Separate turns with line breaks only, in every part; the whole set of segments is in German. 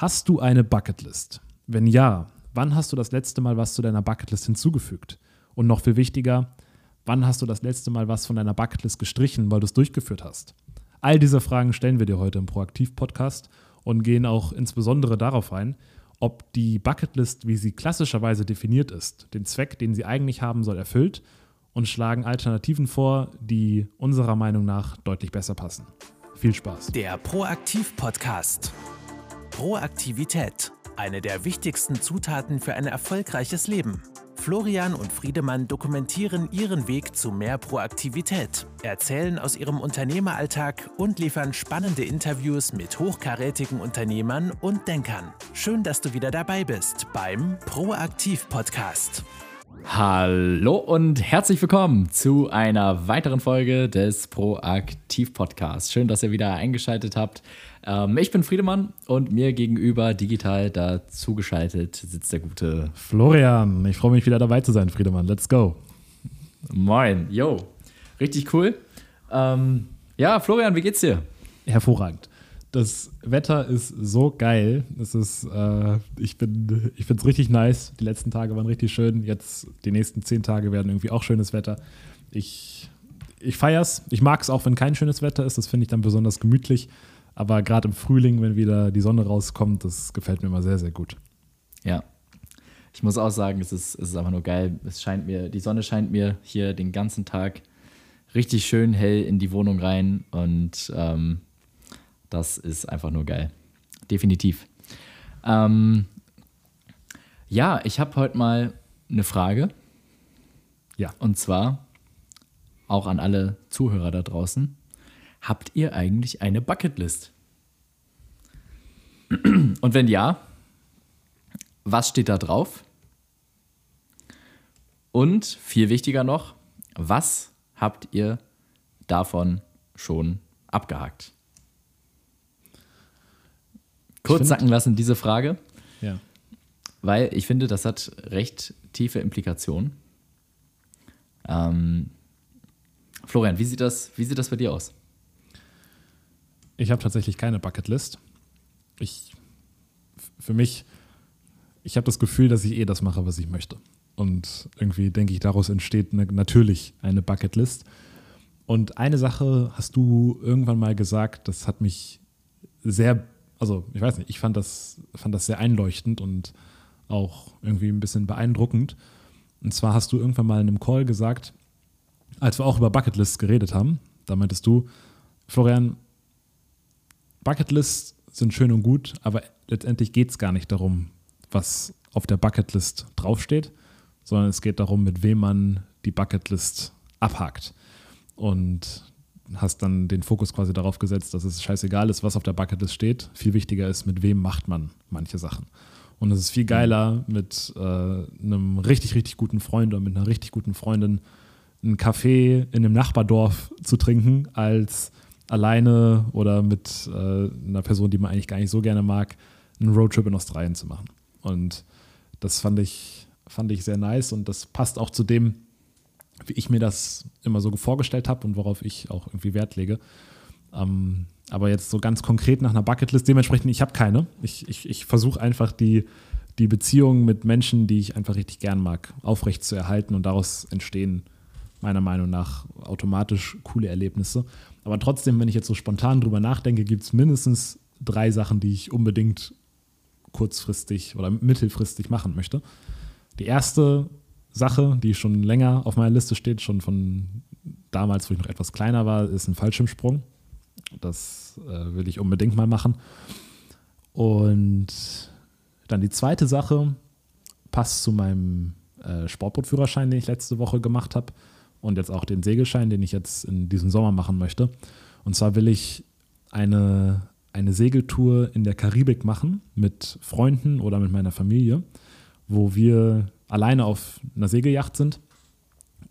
Hast du eine Bucketlist? Wenn ja, wann hast du das letzte Mal was zu deiner Bucketlist hinzugefügt? Und noch viel wichtiger, wann hast du das letzte Mal was von deiner Bucketlist gestrichen, weil du es durchgeführt hast? All diese Fragen stellen wir dir heute im Proaktiv-Podcast und gehen auch insbesondere darauf ein, ob die Bucketlist, wie sie klassischerweise definiert ist, den Zweck, den sie eigentlich haben soll, erfüllt und schlagen Alternativen vor, die unserer Meinung nach deutlich besser passen. Viel Spaß.
Der Proaktiv-Podcast. Proaktivität. Eine der wichtigsten Zutaten für ein erfolgreiches Leben. Florian und Friedemann dokumentieren ihren Weg zu mehr Proaktivität, erzählen aus ihrem Unternehmeralltag und liefern spannende Interviews mit hochkarätigen Unternehmern und Denkern. Schön, dass du wieder dabei bist beim Proaktiv Podcast.
Hallo und herzlich willkommen zu einer weiteren Folge des Proaktiv Podcasts. Schön, dass ihr wieder eingeschaltet habt. Ähm, ich bin Friedemann und mir gegenüber digital dazugeschaltet sitzt der gute
Florian. Ich freue mich wieder dabei zu sein, Friedemann. Let's go.
Moin, yo. Richtig cool. Ähm, ja, Florian, wie geht's dir?
Hervorragend. Das Wetter ist so geil. Es ist, äh, ich bin, ich finde es richtig nice. Die letzten Tage waren richtig schön. Jetzt die nächsten zehn Tage werden irgendwie auch schönes Wetter. Ich, ich feier's. Ich mag es auch, wenn kein schönes Wetter ist. Das finde ich dann besonders gemütlich. Aber gerade im Frühling, wenn wieder die Sonne rauskommt, das gefällt mir immer sehr, sehr gut.
Ja. Ich muss auch sagen, es ist, es ist einfach nur geil. Es scheint mir, die Sonne scheint mir hier den ganzen Tag richtig schön hell in die Wohnung rein und ähm, das ist einfach nur geil. Definitiv. Ähm, ja, ich habe heute mal eine Frage.
Ja.
Und zwar auch an alle Zuhörer da draußen. Habt ihr eigentlich eine Bucketlist? Und wenn ja, was steht da drauf? Und viel wichtiger noch, was habt ihr davon schon abgehakt? Kurz find, sacken lassen, diese Frage.
Ja.
Weil ich finde, das hat recht tiefe Implikationen. Ähm, Florian, wie sieht, das, wie sieht das bei dir aus?
Ich habe tatsächlich keine Bucketlist. Ich, für mich, ich habe das Gefühl, dass ich eh das mache, was ich möchte. Und irgendwie denke ich, daraus entsteht eine, natürlich eine Bucketlist. Und eine Sache hast du irgendwann mal gesagt, das hat mich sehr, also ich weiß nicht, ich fand das, fand das sehr einleuchtend und auch irgendwie ein bisschen beeindruckend. Und zwar hast du irgendwann mal in einem Call gesagt, als wir auch über Bucketlists geredet haben, da meintest du, Florian, Bucketlists sind schön und gut, aber letztendlich geht es gar nicht darum, was auf der Bucketlist draufsteht, sondern es geht darum, mit wem man die Bucketlist abhakt. Und hast dann den Fokus quasi darauf gesetzt, dass es scheißegal ist, was auf der Bucketlist steht. Viel wichtiger ist, mit wem macht man manche Sachen. Und es ist viel geiler, mit äh, einem richtig, richtig guten Freund oder mit einer richtig guten Freundin einen Kaffee in einem Nachbardorf zu trinken, als alleine oder mit äh, einer Person, die man eigentlich gar nicht so gerne mag, einen Roadtrip in Australien zu machen. Und das fand ich, fand ich sehr nice und das passt auch zu dem, wie ich mir das immer so vorgestellt habe und worauf ich auch irgendwie Wert lege. Ähm, aber jetzt so ganz konkret nach einer Bucketlist, dementsprechend, ich habe keine. Ich, ich, ich versuche einfach die, die Beziehungen mit Menschen, die ich einfach richtig gern mag, aufrecht zu erhalten und daraus entstehen meiner Meinung nach automatisch coole Erlebnisse. Aber trotzdem, wenn ich jetzt so spontan drüber nachdenke, gibt es mindestens drei Sachen, die ich unbedingt kurzfristig oder mittelfristig machen möchte. Die erste Sache, die schon länger auf meiner Liste steht, schon von damals, wo ich noch etwas kleiner war, ist ein Fallschirmsprung. Das äh, will ich unbedingt mal machen. Und dann die zweite Sache passt zu meinem äh, Sportbootführerschein, den ich letzte Woche gemacht habe und jetzt auch den Segelschein, den ich jetzt in diesem Sommer machen möchte. Und zwar will ich eine, eine Segeltour in der Karibik machen mit Freunden oder mit meiner Familie, wo wir alleine auf einer Segelyacht sind.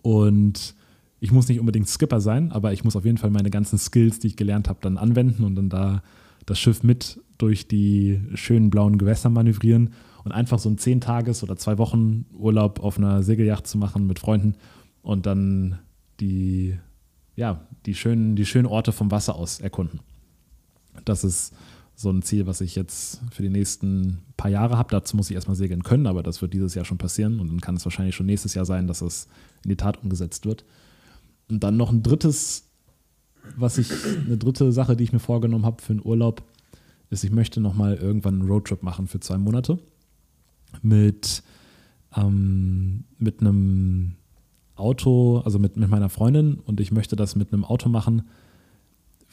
Und ich muss nicht unbedingt Skipper sein, aber ich muss auf jeden Fall meine ganzen Skills, die ich gelernt habe, dann anwenden und dann da das Schiff mit durch die schönen blauen Gewässer manövrieren und einfach so einen 10 Tages- oder zwei Wochen Urlaub auf einer Segelyacht zu machen mit Freunden und dann die, ja, die, schönen, die schönen Orte vom Wasser aus erkunden. Das ist so ein Ziel, was ich jetzt für die nächsten paar Jahre habe. Dazu muss ich erstmal segeln können, aber das wird dieses Jahr schon passieren und dann kann es wahrscheinlich schon nächstes Jahr sein, dass es in die Tat umgesetzt wird. Und dann noch ein drittes, was ich, eine dritte Sache, die ich mir vorgenommen habe für einen Urlaub, ist, ich möchte nochmal irgendwann einen Roadtrip machen für zwei Monate mit, ähm, mit einem Auto, also mit, mit meiner Freundin und ich möchte das mit einem Auto machen,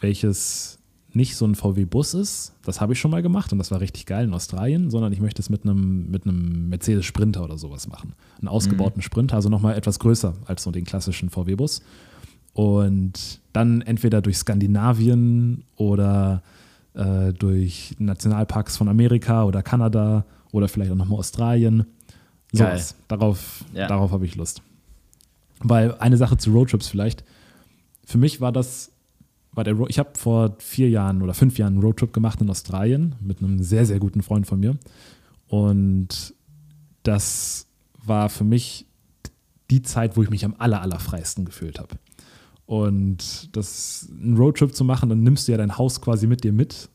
welches nicht so ein VW-Bus ist, das habe ich schon mal gemacht und das war richtig geil in Australien, sondern ich möchte es mit einem, mit einem Mercedes Sprinter oder sowas machen. Einen ausgebauten mhm. Sprinter, also nochmal etwas größer als so den klassischen VW-Bus. Und dann entweder durch Skandinavien oder äh, durch Nationalparks von Amerika oder Kanada oder vielleicht auch nochmal Australien. So Darauf, ja. darauf habe ich Lust. Weil eine Sache zu Roadtrips vielleicht. Für mich war das war der, ich habe vor vier Jahren oder fünf Jahren einen Roadtrip gemacht in Australien mit einem sehr, sehr guten Freund von mir. Und das war für mich die Zeit, wo ich mich am aller, allerfreisten gefühlt habe. Und das, einen Roadtrip zu machen, dann nimmst du ja dein Haus quasi mit dir mit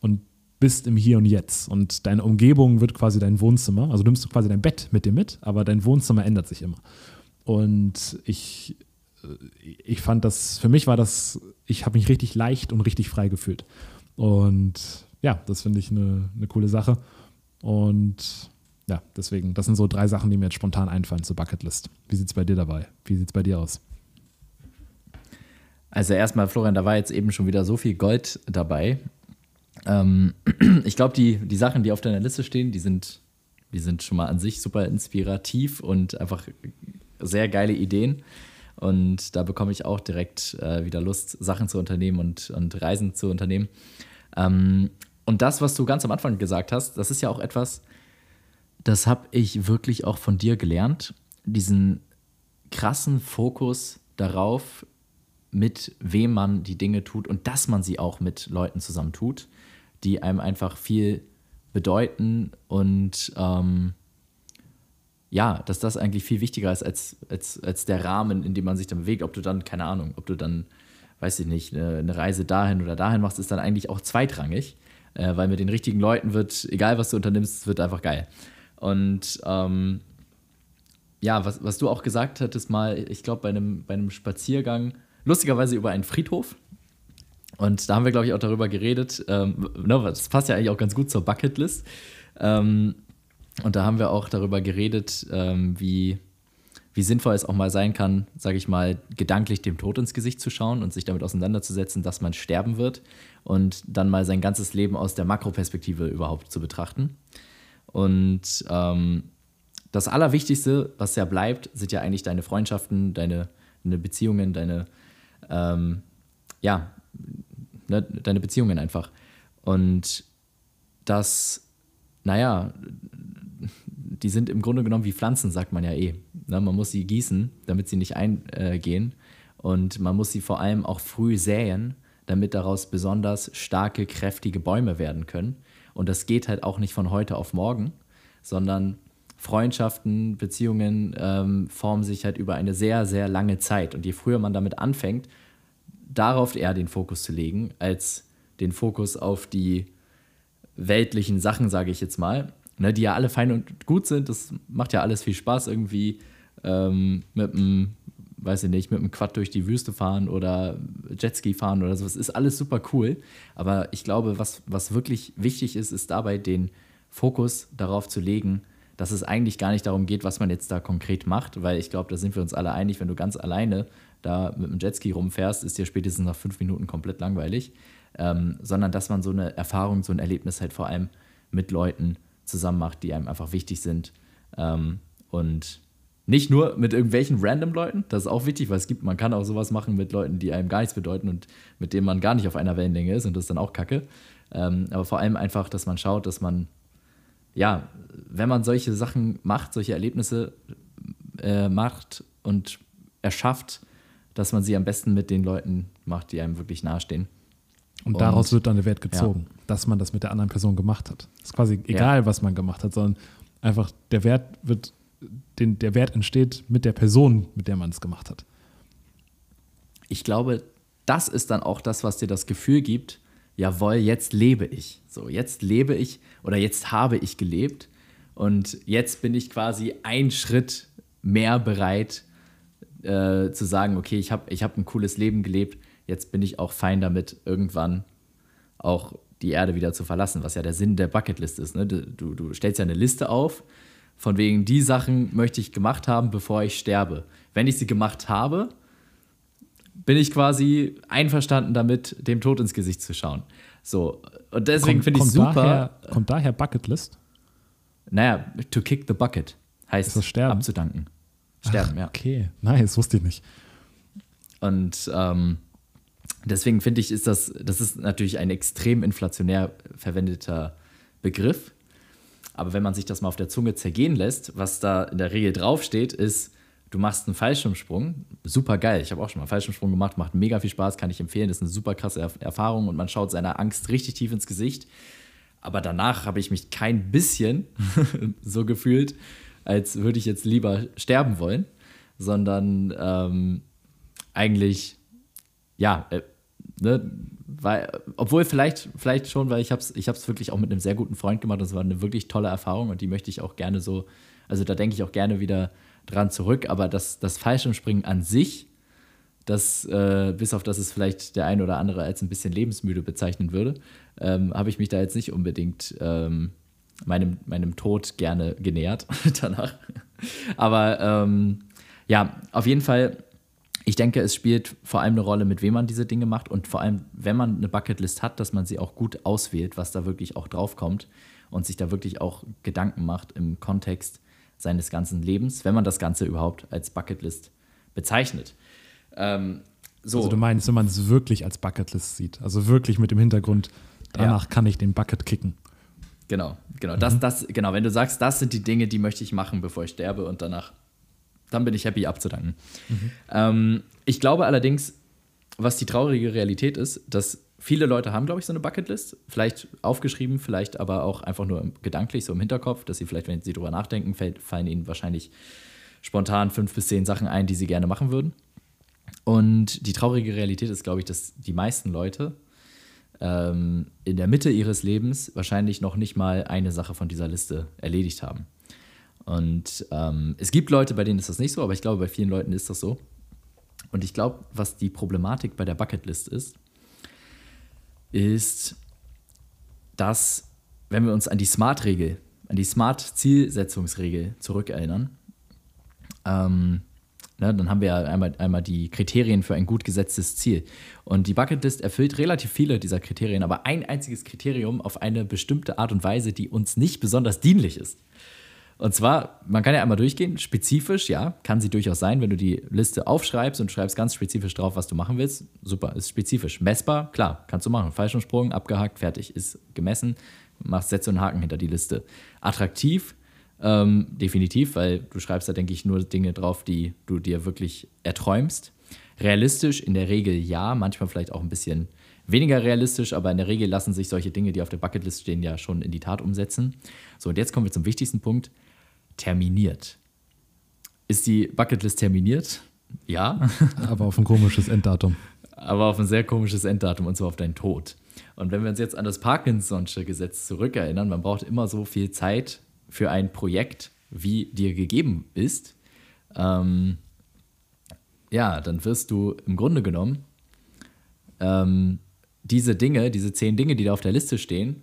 und bist im Hier und Jetzt. Und deine Umgebung wird quasi dein Wohnzimmer. Also nimmst du quasi dein Bett mit dir mit, aber dein Wohnzimmer ändert sich immer. Und ich ich fand das, für mich war das, ich habe mich richtig leicht und richtig frei gefühlt. Und ja, das finde ich eine, eine coole Sache. Und ja, deswegen, das sind so drei Sachen, die mir jetzt spontan einfallen zur Bucketlist. Wie sieht es bei dir dabei? Wie sieht es bei dir aus?
Also erstmal, Florian, da war jetzt eben schon wieder so viel Gold dabei. Ähm, ich glaube, die, die Sachen, die auf deiner Liste stehen, die sind, die sind schon mal an sich super inspirativ und einfach sehr geile Ideen. Und da bekomme ich auch direkt äh, wieder Lust, Sachen zu unternehmen und, und Reisen zu unternehmen. Ähm, und das, was du ganz am Anfang gesagt hast, das ist ja auch etwas, das habe ich wirklich auch von dir gelernt. Diesen krassen Fokus darauf, mit wem man die Dinge tut und dass man sie auch mit Leuten zusammen tut, die einem einfach viel bedeuten und ähm, ja, dass das eigentlich viel wichtiger ist als, als, als der Rahmen, in dem man sich dann bewegt. Ob du dann, keine Ahnung, ob du dann, weiß ich nicht, eine, Reise dahin oder dahin machst, ist dann eigentlich auch zweitrangig, äh, weil mit den richtigen Leuten wird, egal was du unternimmst, wird einfach geil. Und ähm, ja, was, was du auch gesagt hattest mal, ich glaube, bei einem, bei einem Spaziergang, lustigerweise über einen Friedhof. Und da haben wir, glaube ich, auch darüber geredet. Ähm, ne, das passt ja eigentlich auch ganz gut zur Bucketlist. Ähm, und da haben wir auch darüber geredet, ähm, wie, wie sinnvoll es auch mal sein kann, sage ich mal, gedanklich dem Tod ins Gesicht zu schauen und sich damit auseinanderzusetzen, dass man sterben wird und dann mal sein ganzes Leben aus der Makroperspektive überhaupt zu betrachten. Und ähm, das Allerwichtigste, was ja bleibt, sind ja eigentlich deine Freundschaften, deine, deine Beziehungen, deine, ähm, ja, ne, deine Beziehungen einfach. Und das, naja, die sind im Grunde genommen wie Pflanzen, sagt man ja eh. Ne? Man muss sie gießen, damit sie nicht eingehen. Und man muss sie vor allem auch früh säen, damit daraus besonders starke, kräftige Bäume werden können. Und das geht halt auch nicht von heute auf morgen, sondern Freundschaften, Beziehungen ähm, formen sich halt über eine sehr, sehr lange Zeit. Und je früher man damit anfängt, darauf eher den Fokus zu legen, als den Fokus auf die weltlichen Sachen, sage ich jetzt mal, ne, die ja alle fein und gut sind. Das macht ja alles viel Spaß irgendwie ähm, mit einem, weiß ich nicht, mit einem Quad durch die Wüste fahren oder Jetski fahren oder so. Das ist alles super cool. Aber ich glaube, was, was wirklich wichtig ist, ist dabei den Fokus darauf zu legen, dass es eigentlich gar nicht darum geht, was man jetzt da konkret macht, weil ich glaube, da sind wir uns alle einig, wenn du ganz alleine da mit einem Jetski rumfährst, ist dir spätestens nach fünf Minuten komplett langweilig, ähm, sondern dass man so eine Erfahrung, so ein Erlebnis halt vor allem mit Leuten zusammen macht, die einem einfach wichtig sind. Ähm, und nicht nur mit irgendwelchen random Leuten, das ist auch wichtig, weil es gibt, man kann auch sowas machen mit Leuten, die einem gar nichts bedeuten und mit denen man gar nicht auf einer Wellenlänge ist und das ist dann auch kacke. Ähm, aber vor allem einfach, dass man schaut, dass man, ja, wenn man solche Sachen macht, solche Erlebnisse äh, macht und erschafft, dass man sie am besten mit den Leuten macht, die einem wirklich nahestehen.
Und, und daraus wird dann der Wert gezogen, ja. dass man das mit der anderen Person gemacht hat. Ist quasi egal, ja. was man gemacht hat, sondern einfach der Wert wird, den, der Wert entsteht mit der Person, mit der man es gemacht hat.
Ich glaube, das ist dann auch das, was dir das Gefühl gibt, jawohl, jetzt lebe ich. So, jetzt lebe ich oder jetzt habe ich gelebt und jetzt bin ich quasi einen Schritt mehr bereit äh, zu sagen, okay, ich habe ich hab ein cooles Leben gelebt, jetzt bin ich auch fein damit, irgendwann auch die Erde wieder zu verlassen, was ja der Sinn der Bucketlist ist. Ne? Du, du stellst ja eine Liste auf, von wegen, die Sachen möchte ich gemacht haben, bevor ich sterbe. Wenn ich sie gemacht habe, bin ich quasi einverstanden damit, dem Tod ins Gesicht zu schauen. So, und deswegen finde ich super.
Daher, kommt daher Bucketlist?
Naja, to kick the bucket heißt
das sterben?
abzudanken. Sterben,
Ach,
ja.
Okay, nice, wusste ich nicht.
Und ähm, deswegen finde ich, ist das, das ist natürlich ein extrem inflationär verwendeter Begriff. Aber wenn man sich das mal auf der Zunge zergehen lässt, was da in der Regel draufsteht, ist, du machst einen Fallschirmsprung. Super geil. Ich habe auch schon mal einen Fallschirmsprung gemacht, macht mega viel Spaß, kann ich empfehlen. Das ist eine super krasse Erfahrung und man schaut seiner Angst richtig tief ins Gesicht. Aber danach habe ich mich kein bisschen so gefühlt, als würde ich jetzt lieber sterben wollen, sondern ähm, eigentlich, ja, äh, ne, weil, obwohl vielleicht, vielleicht schon, weil ich habe es ich wirklich auch mit einem sehr guten Freund gemacht es war eine wirklich tolle Erfahrung und die möchte ich auch gerne so, also da denke ich auch gerne wieder dran zurück, aber das, das Fallschirmspringen an sich, das, äh, bis auf das es vielleicht der eine oder andere als ein bisschen lebensmüde bezeichnen würde, ähm, habe ich mich da jetzt nicht unbedingt ähm, meinem, meinem Tod gerne genähert danach. Aber ähm, ja, auf jeden Fall, ich denke, es spielt vor allem eine Rolle, mit wem man diese Dinge macht und vor allem, wenn man eine Bucketlist hat, dass man sie auch gut auswählt, was da wirklich auch draufkommt und sich da wirklich auch Gedanken macht im Kontext seines ganzen Lebens, wenn man das Ganze überhaupt als Bucketlist bezeichnet. Ähm, so.
Also du meinst, wenn man es wirklich als Bucketlist sieht, also wirklich mit dem Hintergrund, danach ja. kann ich den Bucket kicken.
Genau, genau. Mhm. Das, das, genau, wenn du sagst, das sind die Dinge, die möchte ich machen, bevor ich sterbe und danach, dann bin ich happy abzudanken. Mhm. Ähm, ich glaube allerdings, was die traurige Realität ist, dass viele Leute haben, glaube ich, so eine Bucketlist. Vielleicht aufgeschrieben, vielleicht aber auch einfach nur gedanklich, so im Hinterkopf, dass sie vielleicht, wenn sie drüber nachdenken, fallen ihnen wahrscheinlich spontan fünf bis zehn Sachen ein, die sie gerne machen würden. Und die traurige Realität ist, glaube ich, dass die meisten Leute ähm, in der Mitte ihres Lebens wahrscheinlich noch nicht mal eine Sache von dieser Liste erledigt haben. Und ähm, es gibt Leute, bei denen ist das nicht so, aber ich glaube, bei vielen Leuten ist das so. Und ich glaube, was die Problematik bei der Bucketlist ist, ist, dass, wenn wir uns an die Smart-Regel, an die Smart-Zielsetzungsregel zurückerinnern, ähm, ne, dann haben wir ja einmal, einmal die Kriterien für ein gut gesetztes Ziel. Und die Bucketlist erfüllt relativ viele dieser Kriterien, aber ein einziges Kriterium auf eine bestimmte Art und Weise, die uns nicht besonders dienlich ist. Und zwar, man kann ja einmal durchgehen, spezifisch, ja, kann sie durchaus sein, wenn du die Liste aufschreibst und schreibst ganz spezifisch drauf, was du machen willst. Super, ist spezifisch. Messbar, klar, kannst du machen. Fallschirmsprung, abgehakt, fertig, ist gemessen. Machst, setzt einen Haken hinter die Liste. Attraktiv, ähm, definitiv, weil du schreibst da, denke ich, nur Dinge drauf, die du dir wirklich erträumst. Realistisch, in der Regel ja, manchmal vielleicht auch ein bisschen weniger realistisch, aber in der Regel lassen sich solche Dinge, die auf der Bucketlist stehen, ja schon in die Tat umsetzen. So, und jetzt kommen wir zum wichtigsten Punkt terminiert. Ist die Bucketlist terminiert? Ja.
Aber auf ein komisches Enddatum.
Aber auf ein sehr komisches Enddatum und zwar auf deinen Tod. Und wenn wir uns jetzt an das Parkinson'sche Gesetz zurückerinnern, man braucht immer so viel Zeit für ein Projekt, wie dir gegeben ist, ähm, ja, dann wirst du im Grunde genommen ähm, diese Dinge, diese zehn Dinge, die da auf der Liste stehen,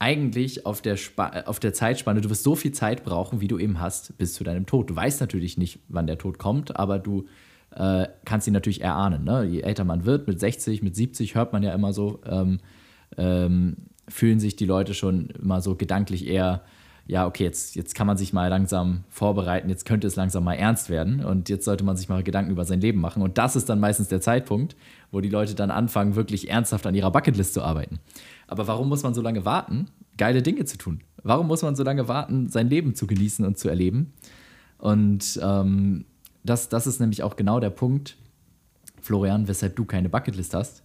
eigentlich auf der, auf der Zeitspanne, du wirst so viel Zeit brauchen, wie du eben hast, bis zu deinem Tod. Du weißt natürlich nicht, wann der Tod kommt, aber du äh, kannst ihn natürlich erahnen. Ne? Je älter man wird, mit 60, mit 70 hört man ja immer so, ähm, ähm, fühlen sich die Leute schon immer so gedanklich eher, ja, okay, jetzt, jetzt kann man sich mal langsam vorbereiten, jetzt könnte es langsam mal ernst werden und jetzt sollte man sich mal Gedanken über sein Leben machen. Und das ist dann meistens der Zeitpunkt, wo die Leute dann anfangen, wirklich ernsthaft an ihrer Bucketlist zu arbeiten. Aber warum muss man so lange warten, geile Dinge zu tun? Warum muss man so lange warten, sein Leben zu genießen und zu erleben? Und ähm, das, das ist nämlich auch genau der Punkt, Florian, weshalb du keine Bucketlist hast.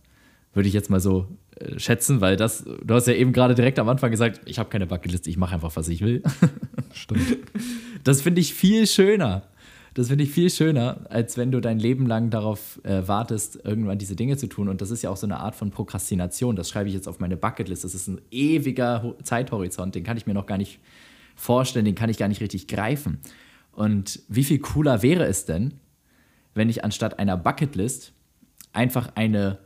Würde ich jetzt mal so äh, schätzen, weil das, du hast ja eben gerade direkt am Anfang gesagt, ich habe keine Bucketlist, ich mache einfach, was ich will.
Stimmt.
Das finde ich viel schöner. Das finde ich viel schöner, als wenn du dein Leben lang darauf äh, wartest, irgendwann diese Dinge zu tun. Und das ist ja auch so eine Art von Prokrastination. Das schreibe ich jetzt auf meine Bucketlist. Das ist ein ewiger Zeithorizont, den kann ich mir noch gar nicht vorstellen, den kann ich gar nicht richtig greifen. Und wie viel cooler wäre es denn, wenn ich anstatt einer Bucketlist einfach eine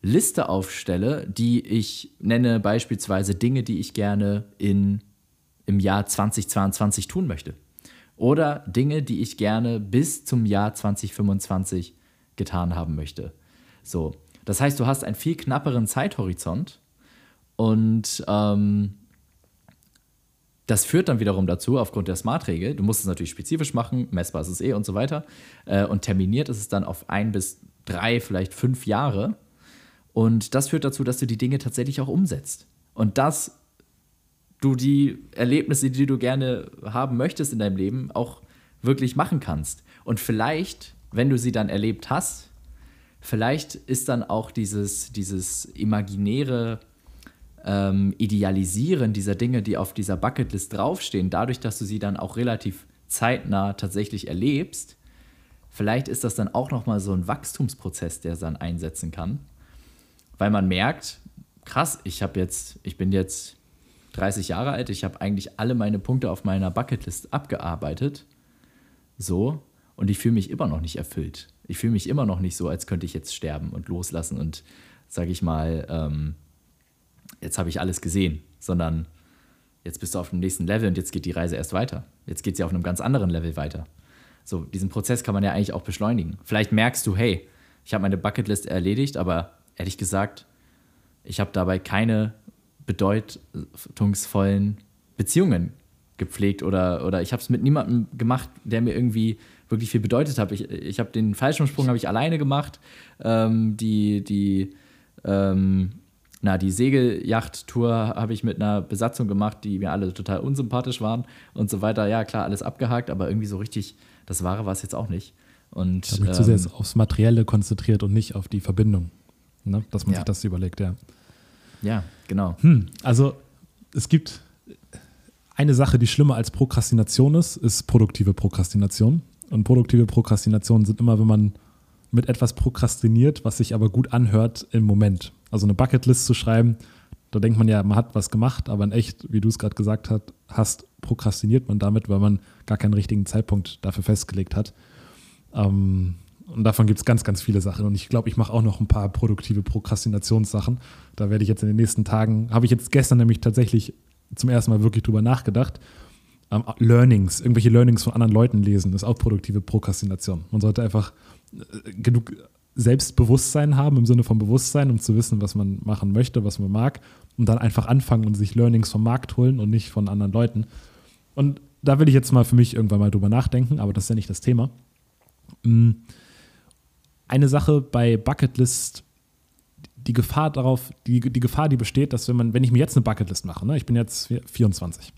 Liste aufstelle, die ich nenne beispielsweise Dinge, die ich gerne in, im Jahr 2022 tun möchte. Oder Dinge, die ich gerne bis zum Jahr 2025 getan haben möchte. So, das heißt, du hast einen viel knapperen Zeithorizont und ähm, das führt dann wiederum dazu, aufgrund der Smart-Regel, du musst es natürlich spezifisch machen, messbar ist es eh und so weiter. Äh, und terminiert ist es dann auf ein bis drei, vielleicht fünf Jahre. Und das führt dazu, dass du die Dinge tatsächlich auch umsetzt. Und dass du die Erlebnisse, die du gerne haben möchtest in deinem Leben, auch wirklich machen kannst. Und vielleicht, wenn du sie dann erlebt hast, vielleicht ist dann auch dieses, dieses imaginäre ähm, Idealisieren dieser Dinge, die auf dieser Bucketlist draufstehen, dadurch, dass du sie dann auch relativ zeitnah tatsächlich erlebst, vielleicht ist das dann auch nochmal so ein Wachstumsprozess, der dann einsetzen kann, weil man merkt, krass, ich habe jetzt, ich bin jetzt 30 Jahre alt, ich habe eigentlich alle meine Punkte auf meiner Bucketlist abgearbeitet, so, und ich fühle mich immer noch nicht erfüllt. Ich fühle mich immer noch nicht so, als könnte ich jetzt sterben und loslassen und, sage ich mal, ähm, jetzt habe ich alles gesehen, sondern jetzt bist du auf dem nächsten Level und jetzt geht die Reise erst weiter. Jetzt geht sie auf einem ganz anderen Level weiter. So, diesen Prozess kann man ja eigentlich auch beschleunigen. Vielleicht merkst du, hey, ich habe meine Bucketlist erledigt, aber ehrlich gesagt, ich habe dabei keine bedeutungsvollen Beziehungen gepflegt oder, oder ich habe es mit niemandem gemacht, der mir irgendwie wirklich viel bedeutet hat. Ich, ich habe den Fallschirmsprung habe ich alleine gemacht, ähm, die, die ähm, na, die Segelyacht-Tour habe ich mit einer Besatzung gemacht, die mir alle total unsympathisch waren und so weiter. Ja, klar, alles abgehakt, aber irgendwie so richtig, das Wahre war es jetzt auch nicht. Und,
ich habe mich ähm, zu sehr aufs Materielle konzentriert und nicht auf die Verbindung. Ne? Dass man ja. sich das überlegt, ja.
Ja, genau.
Hm, also es gibt eine Sache, die schlimmer als Prokrastination ist, ist produktive Prokrastination. Und produktive Prokrastination sind immer, wenn man mit etwas prokrastiniert, was sich aber gut anhört im Moment. Also eine Bucketlist zu schreiben, da denkt man ja, man hat was gemacht, aber in echt, wie du es gerade gesagt hast, prokrastiniert man damit, weil man gar keinen richtigen Zeitpunkt dafür festgelegt hat. Ähm, und davon gibt es ganz, ganz viele Sachen. Und ich glaube, ich mache auch noch ein paar produktive Prokrastinationssachen. Da werde ich jetzt in den nächsten Tagen, habe ich jetzt gestern nämlich tatsächlich zum ersten Mal wirklich drüber nachgedacht. Ähm, Learnings, irgendwelche Learnings von anderen Leuten lesen, ist auch produktive Prokrastination. Man sollte einfach äh, genug Selbstbewusstsein haben, im Sinne von Bewusstsein, um zu wissen, was man machen möchte, was man mag, und dann einfach anfangen und sich Learnings vom Markt holen und nicht von anderen Leuten. Und da will ich jetzt mal für mich irgendwann mal drüber nachdenken, aber das ist ja nicht das Thema. Mm. Eine Sache bei Bucketlist, die Gefahr darauf, die, die Gefahr, die besteht, dass wenn man, wenn ich mir jetzt eine Bucketlist mache, ne, ich bin jetzt 24,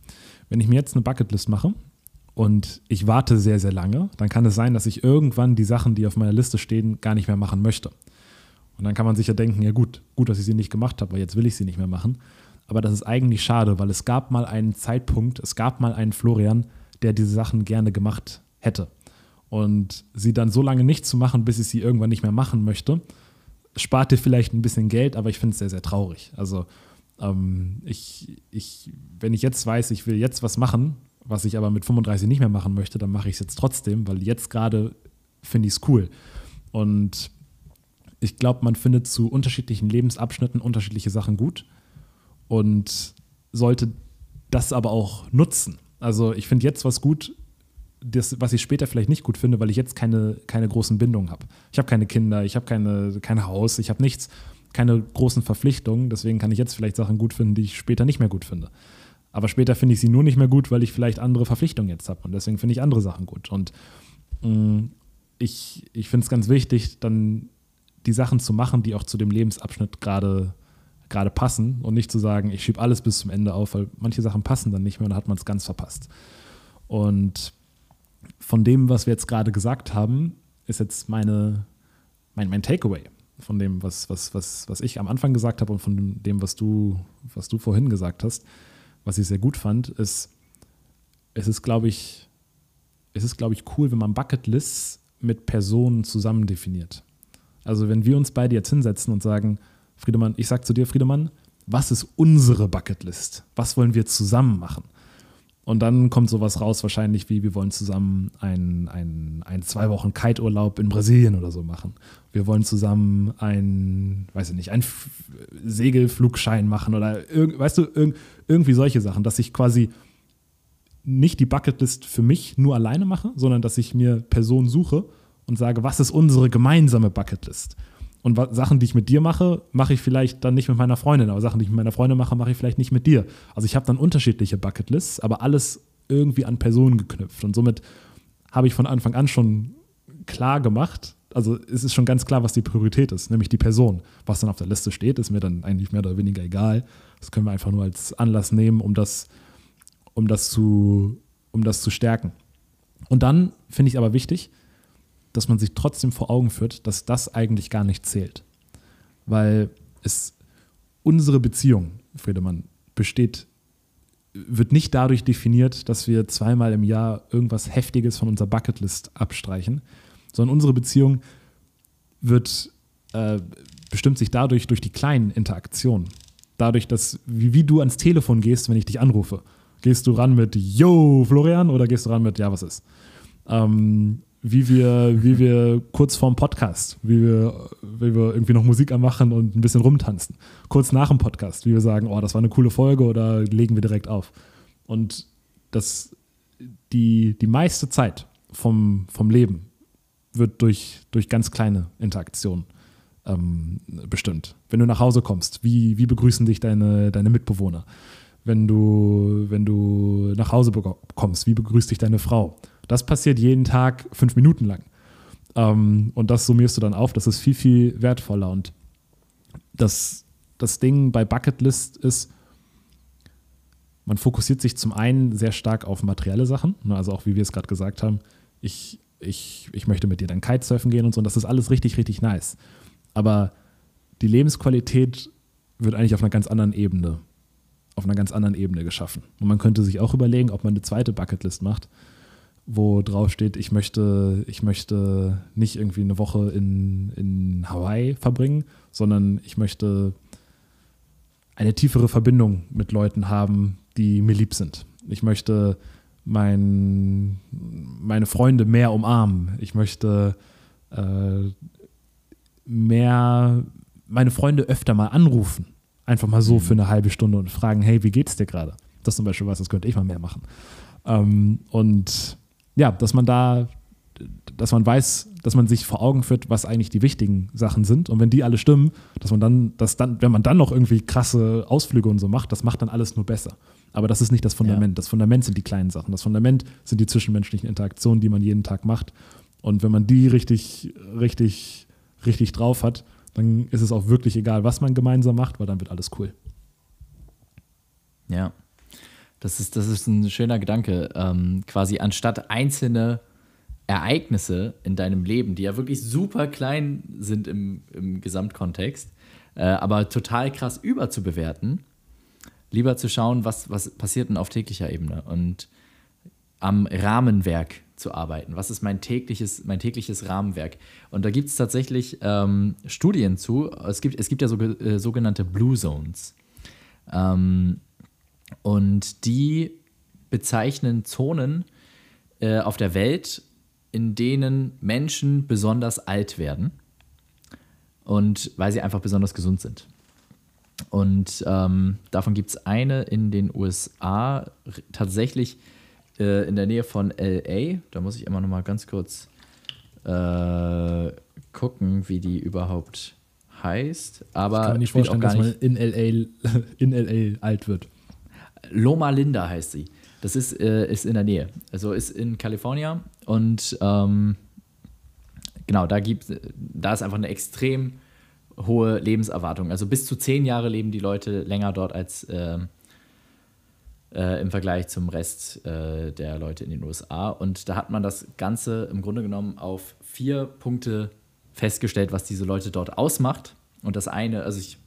wenn ich mir jetzt eine Bucketlist mache und ich warte sehr, sehr lange, dann kann es sein, dass ich irgendwann die Sachen, die auf meiner Liste stehen, gar nicht mehr machen möchte. Und dann kann man sich ja denken, ja gut, gut, dass ich sie nicht gemacht habe, weil jetzt will ich sie nicht mehr machen. Aber das ist eigentlich schade, weil es gab mal einen Zeitpunkt, es gab mal einen Florian, der diese Sachen gerne gemacht hätte. Und sie dann so lange nicht zu machen, bis ich sie irgendwann nicht mehr machen möchte, spart dir vielleicht ein bisschen Geld, aber ich finde es sehr, sehr traurig. Also ähm, ich, ich, wenn ich jetzt weiß, ich will jetzt was machen, was ich aber mit 35 nicht mehr machen möchte, dann mache ich es jetzt trotzdem, weil jetzt gerade finde ich es cool. Und ich glaube, man findet zu unterschiedlichen Lebensabschnitten unterschiedliche Sachen gut und sollte das aber auch nutzen. Also ich finde jetzt was gut, das, was ich später vielleicht nicht gut finde, weil ich jetzt keine, keine großen Bindungen habe. Ich habe keine Kinder, ich habe keine, kein Haus, ich habe nichts, keine großen Verpflichtungen. Deswegen kann ich jetzt vielleicht Sachen gut finden, die ich später nicht mehr gut finde. Aber später finde ich sie nur nicht mehr gut, weil ich vielleicht andere Verpflichtungen jetzt habe. Und deswegen finde ich andere Sachen gut. Und mh, mm, ich, ich finde es ganz wichtig, dann die Sachen zu machen, die auch zu dem Lebensabschnitt gerade gerade passen und nicht zu sagen, ich schiebe alles bis zum Ende auf, weil manche Sachen passen dann nicht mehr und dann hat man es ganz verpasst. Und von dem, was wir jetzt gerade gesagt haben, ist jetzt meine, mein, mein Takeaway von dem, was, was, was, was ich am Anfang gesagt habe und von dem, was du, was du vorhin gesagt hast was ich sehr gut fand, ist, es ist, glaube ich, es ist, glaube ich, cool, wenn man Bucketlists mit Personen zusammen definiert. Also wenn wir uns beide jetzt hinsetzen und sagen, Friedemann, ich sag zu dir, Friedemann, was ist unsere Bucketlist? Was wollen wir zusammen machen? Und dann kommt sowas raus, wahrscheinlich wie, wir wollen zusammen einen ein zwei Wochen Kite-Urlaub in Brasilien oder so machen. Wir wollen zusammen ein, weiß ich nicht, einen Segelflugschein machen oder, irg weißt du, irg irgendwie solche Sachen, dass ich quasi nicht die Bucketlist für mich nur alleine mache, sondern dass ich mir Personen suche und sage, was ist unsere gemeinsame Bucketlist? Und Sachen, die ich mit dir mache, mache ich vielleicht dann nicht mit meiner Freundin, aber Sachen, die ich mit meiner Freundin mache, mache ich vielleicht nicht mit dir. Also ich habe dann unterschiedliche Bucketlists, aber alles irgendwie an Personen geknüpft. Und somit habe ich von Anfang an schon klar gemacht, also es ist schon ganz klar, was die Priorität ist, nämlich die Person. Was dann auf der Liste steht, ist mir dann eigentlich mehr oder weniger egal. Das können wir einfach nur als Anlass nehmen, um das, um das, zu, um das zu stärken. Und dann finde ich aber wichtig, dass man sich trotzdem vor Augen führt, dass das eigentlich gar nicht zählt. Weil es unsere Beziehung, Friedemann, besteht, wird nicht dadurch definiert, dass wir zweimal im Jahr irgendwas Heftiges von unserer Bucketlist abstreichen, sondern unsere Beziehung wird äh, bestimmt sich dadurch durch die kleinen Interaktionen. Dadurch, dass, wie, wie du ans Telefon gehst, wenn ich dich anrufe. Gehst du ran mit Yo, Florian, oder gehst du ran mit Ja, was ist? Ähm, wie wir, wie wir kurz vorm Podcast, wie wir, wie wir irgendwie noch Musik anmachen und ein bisschen rumtanzen. Kurz nach dem Podcast, wie wir sagen, oh, das war eine coole Folge oder legen wir direkt auf. Und das, die, die meiste Zeit vom, vom Leben wird durch, durch ganz kleine Interaktionen ähm, bestimmt. Wenn du nach Hause kommst, wie, wie begrüßen dich deine, deine Mitbewohner? Wenn du, wenn du nach Hause kommst, wie begrüßt dich deine Frau? Das passiert jeden Tag fünf Minuten lang. Ähm, und das summierst du dann auf, das ist viel, viel wertvoller. Und das, das Ding bei Bucketlist ist, man fokussiert sich zum einen sehr stark auf materielle Sachen, ne, also auch wie wir es gerade gesagt haben, ich, ich, ich möchte mit dir dann Kitesurfen gehen und so, und das ist alles richtig, richtig nice. Aber die Lebensqualität wird eigentlich auf einer ganz anderen Ebene, auf einer ganz anderen Ebene geschaffen. Und man könnte sich auch überlegen, ob man eine zweite Bucketlist macht, wo drauf steht, ich möchte, ich möchte nicht irgendwie eine Woche in, in Hawaii verbringen, sondern ich möchte eine tiefere Verbindung mit Leuten haben, die mir lieb sind. Ich möchte mein, meine Freunde mehr umarmen. Ich möchte äh, mehr meine Freunde öfter mal anrufen. Einfach mal so mhm. für eine halbe Stunde und fragen, hey, wie geht's dir gerade? Das zum Beispiel was, das könnte ich mal mehr machen. Ähm, und ja, dass man da, dass man weiß, dass man sich vor Augen führt, was eigentlich die wichtigen Sachen sind. Und wenn die alle stimmen, dass man dann, dass dann, wenn man dann noch irgendwie krasse Ausflüge und so macht, das macht dann alles nur besser. Aber das ist nicht das Fundament. Ja. Das Fundament sind die kleinen Sachen. Das Fundament sind die zwischenmenschlichen Interaktionen, die man jeden Tag macht. Und wenn man die richtig, richtig, richtig drauf hat, dann ist es auch wirklich egal, was man gemeinsam macht, weil dann wird alles cool.
Ja, das ist, das ist ein schöner Gedanke. Ähm, quasi anstatt einzelne Ereignisse in deinem Leben, die ja wirklich super klein sind im, im Gesamtkontext, äh, aber total krass überzubewerten, lieber zu schauen, was, was passiert denn auf täglicher Ebene und am Rahmenwerk zu arbeiten. Was ist mein tägliches, mein tägliches Rahmenwerk? Und da gibt es tatsächlich ähm, Studien zu. Es gibt, es gibt ja so, äh, sogenannte Blue Zones. Ähm, und die bezeichnen Zonen äh, auf der Welt, in denen Menschen besonders alt werden. Und weil sie einfach besonders gesund sind. Und ähm, davon gibt es eine in den USA, tatsächlich äh, in der Nähe von LA. Da muss ich immer noch mal ganz kurz äh, gucken, wie die überhaupt heißt. Aber ich
kann mir nicht vorstellen, dass man in LA, in LA alt wird.
Loma Linda heißt sie. Das ist, äh, ist in der Nähe. Also ist in Kalifornien und ähm, genau, da gibt da ist einfach eine extrem hohe Lebenserwartung. Also bis zu zehn Jahre leben die Leute länger dort als äh, äh, im Vergleich zum Rest äh, der Leute in den USA. Und da hat man das Ganze im Grunde genommen auf vier Punkte festgestellt, was diese Leute dort ausmacht. Und das eine, also ich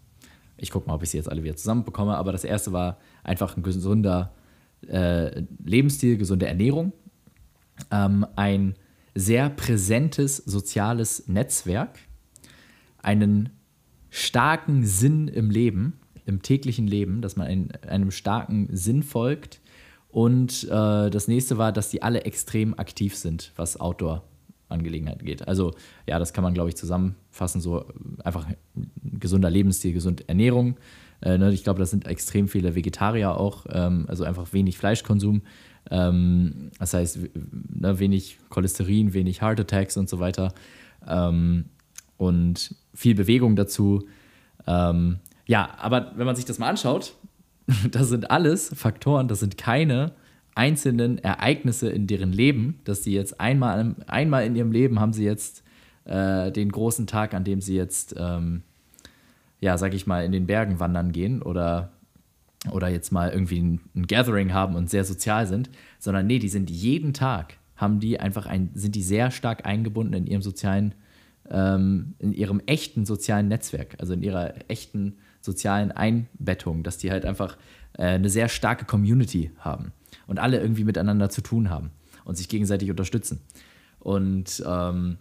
ich gucke mal, ob ich sie jetzt alle wieder zusammenbekomme. Aber das erste war einfach ein gesunder äh, Lebensstil, gesunde Ernährung. ähm, ein sehr präsentes soziales Netzwerk, einen starken Sinn im Leben, im täglichen Leben, dass man ein, einem starken Sinn folgt. Und äh, das nächste war, dass die alle extrem aktiv sind, was Outdoor-Angelegenheiten geht. Also ja, das kann man, glaube ich, zusammenfassen, so einfach gesunder Lebensstil, gesunde Ernährung. Äh, ne, ich glaube, das sind extrem viele Vegetarier auch, ähm, also einfach wenig Fleischkonsum. Ähm, das heißt, ne, wenig Cholesterin, wenig Heart Attacks und so weiter. Ähm, und viel Bewegung dazu. Ähm, ja, aber wenn man sich das mal anschaut, das sind alles Faktoren, das sind keine einzelnen Ereignisse in deren Leben, dass sie jetzt einmal, einmal in ihrem Leben haben sie jetzt äh, den großen Tag, an dem sie jetzt, ähm, ja, sag ich mal, in den Bergen wandern gehen oder, oder jetzt mal irgendwie ein, ein Gathering haben und sehr sozial sind, sondern nee, die sind jeden Tag, haben die einfach ein, sind die sehr stark eingebunden in ihrem sozialen, ähm, in ihrem echten sozialen Netzwerk, also in ihrer echten sozialen Einbettung, dass die halt einfach äh, eine sehr starke Community haben und alle irgendwie miteinander zu tun haben und sich gegenseitig unterstützen. Und ähm,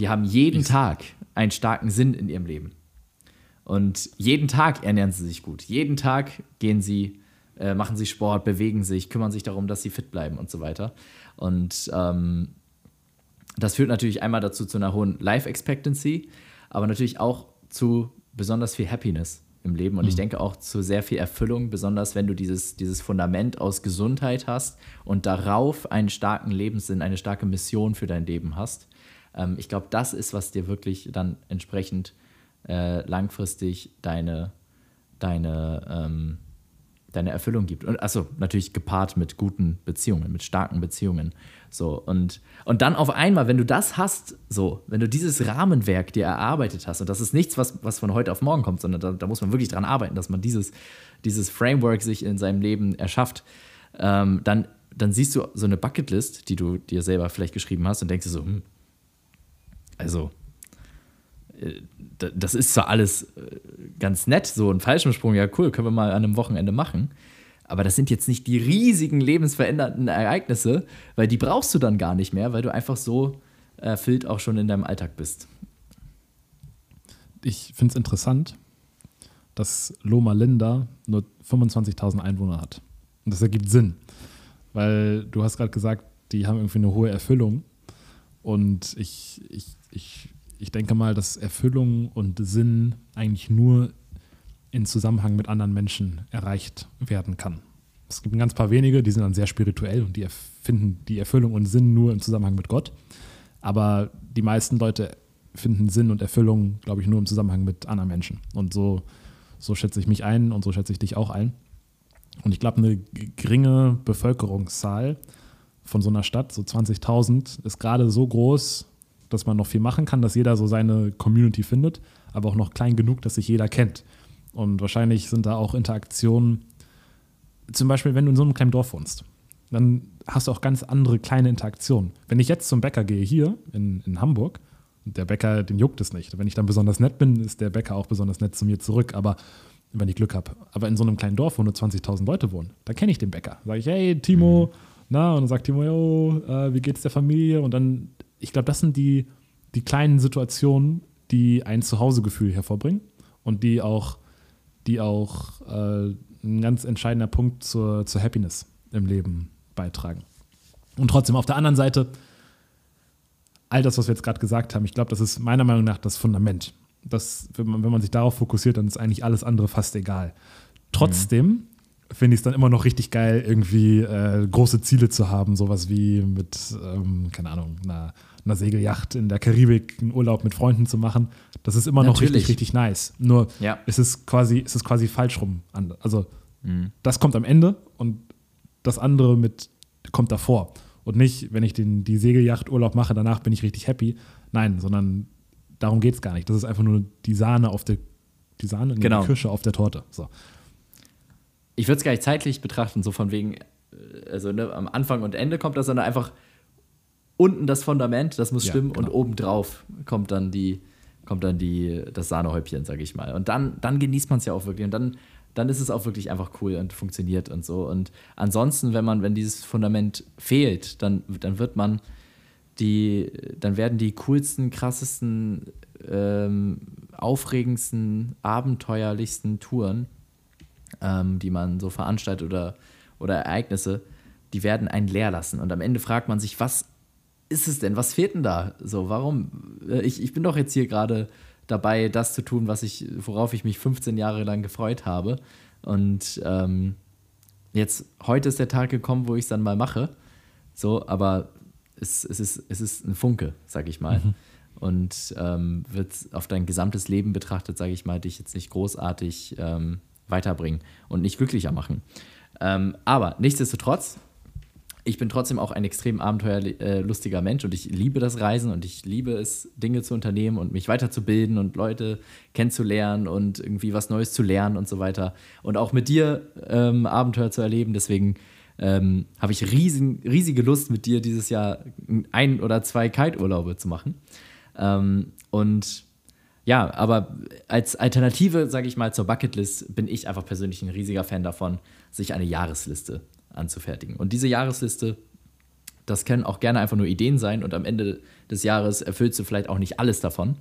die haben jeden ich Tag einen starken Sinn in ihrem Leben. Und jeden Tag ernähren sie sich gut. Jeden Tag gehen sie, äh, machen sie Sport, bewegen sich, kümmern sich darum, dass sie fit bleiben und so weiter. Und ähm, das führt natürlich einmal dazu zu einer hohen Life Expectancy, aber natürlich auch zu besonders viel Happiness im Leben. Und mhm. ich denke auch zu sehr viel Erfüllung, besonders wenn du dieses, dieses Fundament aus Gesundheit hast und darauf einen starken Lebenssinn, eine starke Mission für dein Leben hast. Ähm, ich glaube, das ist, was dir wirklich dann entsprechend äh, langfristig deine, deine, ähm, deine Erfüllung gibt. Und achso, natürlich gepaart mit guten Beziehungen, mit starken Beziehungen. So, und, und dann auf einmal, wenn du das hast, so, wenn du dieses Rahmenwerk dir erarbeitet hast, und das ist nichts, was, was von heute auf morgen kommt, sondern da, da muss man wirklich dran arbeiten, dass man dieses, dieses Framework sich in seinem Leben erschafft, ähm, dann, dann siehst du so eine Bucketlist, die du dir selber vielleicht geschrieben hast und denkst dir so, hm, also, das ist zwar alles äh, ganz nett, so ein Fallschirmsprung, ja cool, können wir mal an einem Wochenende machen. Aber das sind jetzt nicht die riesigen lebensverändernden Ereignisse, weil die brauchst du dann gar nicht mehr, weil du einfach so erfüllt auch schon in deinem Alltag bist.
Ich finde es interessant, dass Loma Linda nur 25.000 Einwohner hat. Und das ergibt Sinn, weil du hast gerade gesagt, die haben irgendwie eine hohe Erfüllung. Und ich, ich, ich, ich denke mal, dass Erfüllung und Sinn eigentlich nur in Zusammenhang mit anderen Menschen erreicht werden kann. Es gibt ein ganz paar wenige, die sind dann sehr spirituell und die finden die Erfüllung und Sinn nur im Zusammenhang mit Gott. Aber die meisten Leute finden Sinn und Erfüllung, glaube ich, nur im Zusammenhang mit anderen Menschen. Und so, so schätze ich mich ein und so schätze ich dich auch ein. Und ich glaube, eine geringe Bevölkerungszahl von so einer Stadt, so 20.000, ist gerade so groß, dass man noch viel machen kann, dass jeder so seine Community findet, aber auch noch klein genug, dass sich jeder kennt. Und wahrscheinlich sind da auch Interaktionen, zum Beispiel, wenn du in so einem kleinen Dorf wohnst, dann hast du auch ganz andere kleine Interaktionen. Wenn ich jetzt zum Bäcker gehe, hier in, in Hamburg, und der Bäcker, den juckt es nicht. Wenn ich dann besonders nett bin, ist der Bäcker auch besonders nett zu mir zurück, aber wenn ich Glück habe. Aber in so einem kleinen Dorf, wo nur 20.000 Leute wohnen, da kenne ich den Bäcker. Sage ich, hey Timo, mhm. na, und dann sagt Timo, yo, äh, wie geht's der Familie? Und dann, ich glaube, das sind die, die kleinen Situationen, die ein Zuhausegefühl hervorbringen und die auch die auch äh, ein ganz entscheidender Punkt zur, zur Happiness im Leben beitragen. Und trotzdem auf der anderen Seite, all das, was wir jetzt gerade gesagt haben, ich glaube, das ist meiner Meinung nach das Fundament. Das, wenn, man, wenn man sich darauf fokussiert, dann ist eigentlich alles andere fast egal. Trotzdem mhm. Finde ich es dann immer noch richtig geil, irgendwie äh, große Ziele zu haben, sowas wie mit, ähm, keine Ahnung, einer einer Segelyacht in der Karibik einen Urlaub mit Freunden zu machen. Das ist immer noch richtig, richtig nice. Nur ja. es ist quasi, es ist quasi falsch rum. Also mhm. das kommt am Ende und das andere mit kommt davor. Und nicht, wenn ich den, die Segelyacht Urlaub mache, danach bin ich richtig happy. Nein, sondern darum geht es gar nicht. Das ist einfach nur die Sahne auf der, die Sahne, genau. die Kirsche auf der Torte. So.
Ich würde es gar nicht zeitlich betrachten, so von wegen, äh, also ne, am Anfang und Ende kommt das, sondern einfach unten das Fundament, das muss ja, stimmen genau. und obendrauf kommt dann die, kommt dann die, das Sahnehäubchen, sage ich mal. Und dann, dann genießt man es ja auch wirklich. Und dann, dann ist es auch wirklich einfach cool und funktioniert und so. Und ansonsten, wenn man, wenn dieses Fundament fehlt, dann, dann wird man die, dann werden die coolsten, krassesten, ähm, aufregendsten, abenteuerlichsten Touren, ähm, die man so veranstaltet oder, oder Ereignisse, die werden einen leer lassen. Und am Ende fragt man sich, was ist es denn? Was fehlt denn da? So, warum? Äh, ich, ich bin doch jetzt hier gerade dabei, das zu tun, was ich, worauf ich mich 15 Jahre lang gefreut habe. Und ähm, jetzt, heute ist der Tag gekommen, wo ich es dann mal mache. So, aber es, es, ist, es ist ein Funke, sag ich mal. Mhm. Und ähm, wird auf dein gesamtes Leben betrachtet, sage ich mal, dich jetzt nicht großartig ähm, weiterbringen und nicht glücklicher machen. Ähm, aber nichtsdestotrotz ich bin trotzdem auch ein extrem abenteuerlustiger Mensch und ich liebe das Reisen und ich liebe es, Dinge zu unternehmen und mich weiterzubilden und Leute kennenzulernen und irgendwie was Neues zu lernen und so weiter. Und auch mit dir ähm, Abenteuer zu erleben. Deswegen ähm, habe ich riesen, riesige Lust, mit dir dieses Jahr ein oder zwei Kite-Urlaube zu machen. Ähm, und ja, aber als Alternative, sage ich mal, zur Bucketlist bin ich einfach persönlich ein riesiger Fan davon, sich eine Jahresliste anzufertigen. Und diese Jahresliste, das können auch gerne einfach nur Ideen sein und am Ende des Jahres erfüllst du vielleicht auch nicht alles davon.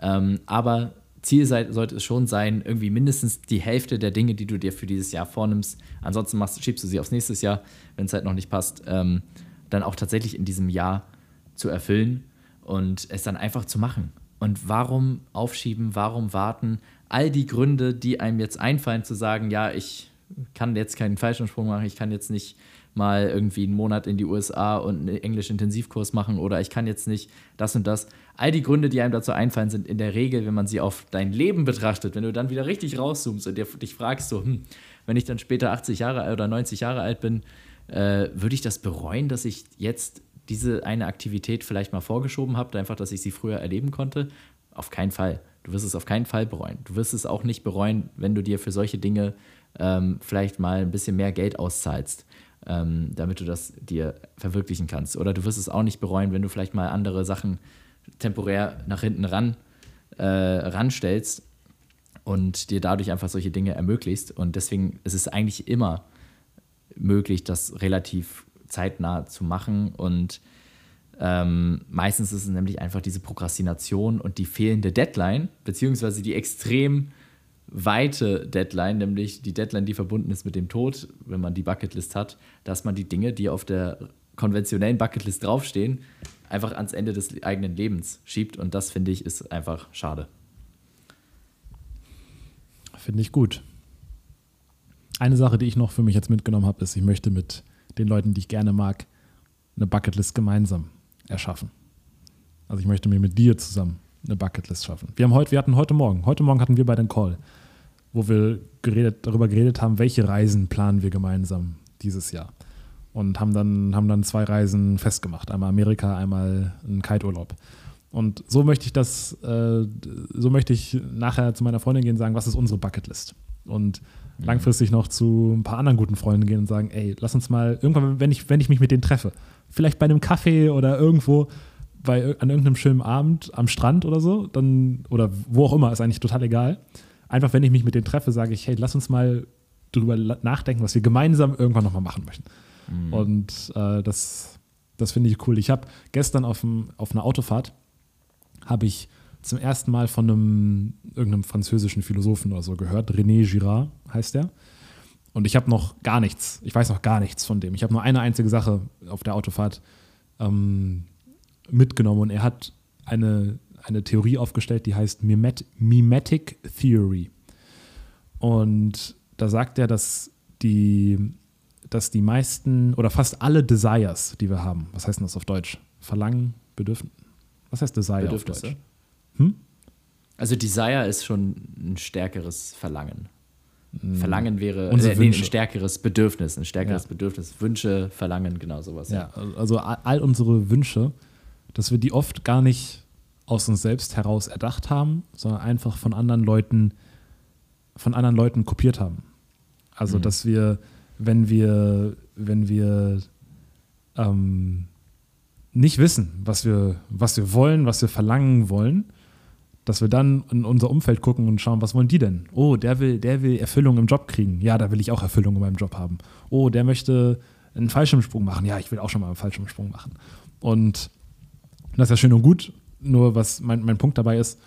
Ähm, aber Ziel sei, sollte es schon sein, irgendwie mindestens die Hälfte der Dinge, die du dir für dieses Jahr vornimmst, ansonsten machst, schiebst du sie aufs nächste Jahr, wenn es halt noch nicht passt, ähm, dann auch tatsächlich in diesem Jahr zu erfüllen und es dann einfach zu machen. Und warum aufschieben, warum warten? All die Gründe, die einem jetzt einfallen, zu sagen, ja, ich kann jetzt keinen Fallschirmsprung machen, ich kann jetzt nicht mal irgendwie einen Monat in die USA und einen Englisch-Intensivkurs machen oder ich kann jetzt nicht das und das. All die Gründe, die einem dazu einfallen, sind in der Regel, wenn man sie auf dein Leben betrachtet, wenn du dann wieder richtig rauszoomst und dich fragst, so, hm, wenn ich dann später 80 Jahre oder 90 Jahre alt bin, äh, würde ich das bereuen, dass ich jetzt diese eine Aktivität vielleicht mal vorgeschoben habe, einfach, dass ich sie früher erleben konnte? Auf keinen Fall. Du wirst es auf keinen Fall bereuen. Du wirst es auch nicht bereuen, wenn du dir für solche Dinge ähm, vielleicht mal ein bisschen mehr Geld auszahlst, ähm, damit du das dir verwirklichen kannst. Oder du wirst es auch nicht bereuen, wenn du vielleicht mal andere Sachen temporär nach hinten ran äh, ranstellst und dir dadurch einfach solche Dinge ermöglicht. Und deswegen ist es eigentlich immer möglich, das relativ zeitnah zu machen. Und ähm, meistens ist es nämlich einfach diese Prokrastination und die fehlende Deadline, beziehungsweise die extrem weite Deadline, nämlich die Deadline, die verbunden ist mit dem Tod, wenn man die Bucketlist hat, dass man die Dinge, die auf der konventionellen Bucketlist draufstehen, einfach ans Ende des eigenen Lebens schiebt. Und das finde ich ist einfach schade.
Finde ich gut. Eine Sache, die ich noch für mich jetzt mitgenommen habe, ist, ich möchte mit den Leuten, die ich gerne mag, eine Bucketlist gemeinsam erschaffen. Also ich möchte mir mit dir zusammen eine Bucketlist schaffen. Wir, haben heute, wir hatten heute Morgen, heute Morgen hatten wir bei den Call, wo wir geredet, darüber geredet haben, welche Reisen planen wir gemeinsam dieses Jahr. Und haben dann, haben dann zwei Reisen festgemacht. Einmal Amerika, einmal ein Kiteurlaub. Und so möchte ich das, äh, so möchte ich nachher zu meiner Freundin gehen und sagen, was ist unsere Bucketlist? Und. Langfristig noch zu ein paar anderen guten Freunden gehen und sagen, ey, lass uns mal irgendwann, wenn ich, wenn ich mich mit denen treffe, vielleicht bei einem Kaffee oder irgendwo, bei, an irgendeinem schönen Abend am Strand oder so, dann, oder wo auch immer, ist eigentlich total egal. Einfach, wenn ich mich mit denen treffe, sage ich, hey, lass uns mal drüber nachdenken, was wir gemeinsam irgendwann nochmal machen möchten. Mhm. Und äh, das, das finde ich cool. Ich habe gestern auf, dem, auf einer Autofahrt, habe ich zum ersten Mal von einem irgendeinem französischen Philosophen oder so gehört. René Girard heißt der. Und ich habe noch gar nichts, ich weiß noch gar nichts von dem. Ich habe nur eine einzige Sache auf der Autofahrt ähm, mitgenommen und er hat eine, eine Theorie aufgestellt, die heißt Mimet Mimetic Theory. Und da sagt er, dass die, dass die meisten oder fast alle Desires, die wir haben, was heißt denn das auf Deutsch? Verlangen, Bedürfnis. Was heißt Desire auf Deutsch?
Hm? Also Desire ist schon ein stärkeres Verlangen. Hm. Verlangen wäre äh, nee, ein stärkeres Bedürfnis, ein stärkeres ja. Bedürfnis. Wünsche, Verlangen, genau sowas.
Ja, ja. also all unsere Wünsche dass wir die oft gar nicht aus uns selbst heraus erdacht haben, sondern einfach von anderen Leuten, von anderen Leuten kopiert haben. Also, mhm. dass wir, wenn wir, wenn wir ähm, nicht wissen, was wir, was wir wollen, was wir verlangen wollen, dass wir dann in unser Umfeld gucken und schauen, was wollen die denn? Oh, der will, der will Erfüllung im Job kriegen. Ja, da will ich auch Erfüllung in meinem Job haben. Oh, der möchte einen Fallschirmsprung machen. Ja, ich will auch schon mal einen Fallschirmsprung machen. Und das ist ja schön und gut. Nur was mein, mein Punkt dabei ist,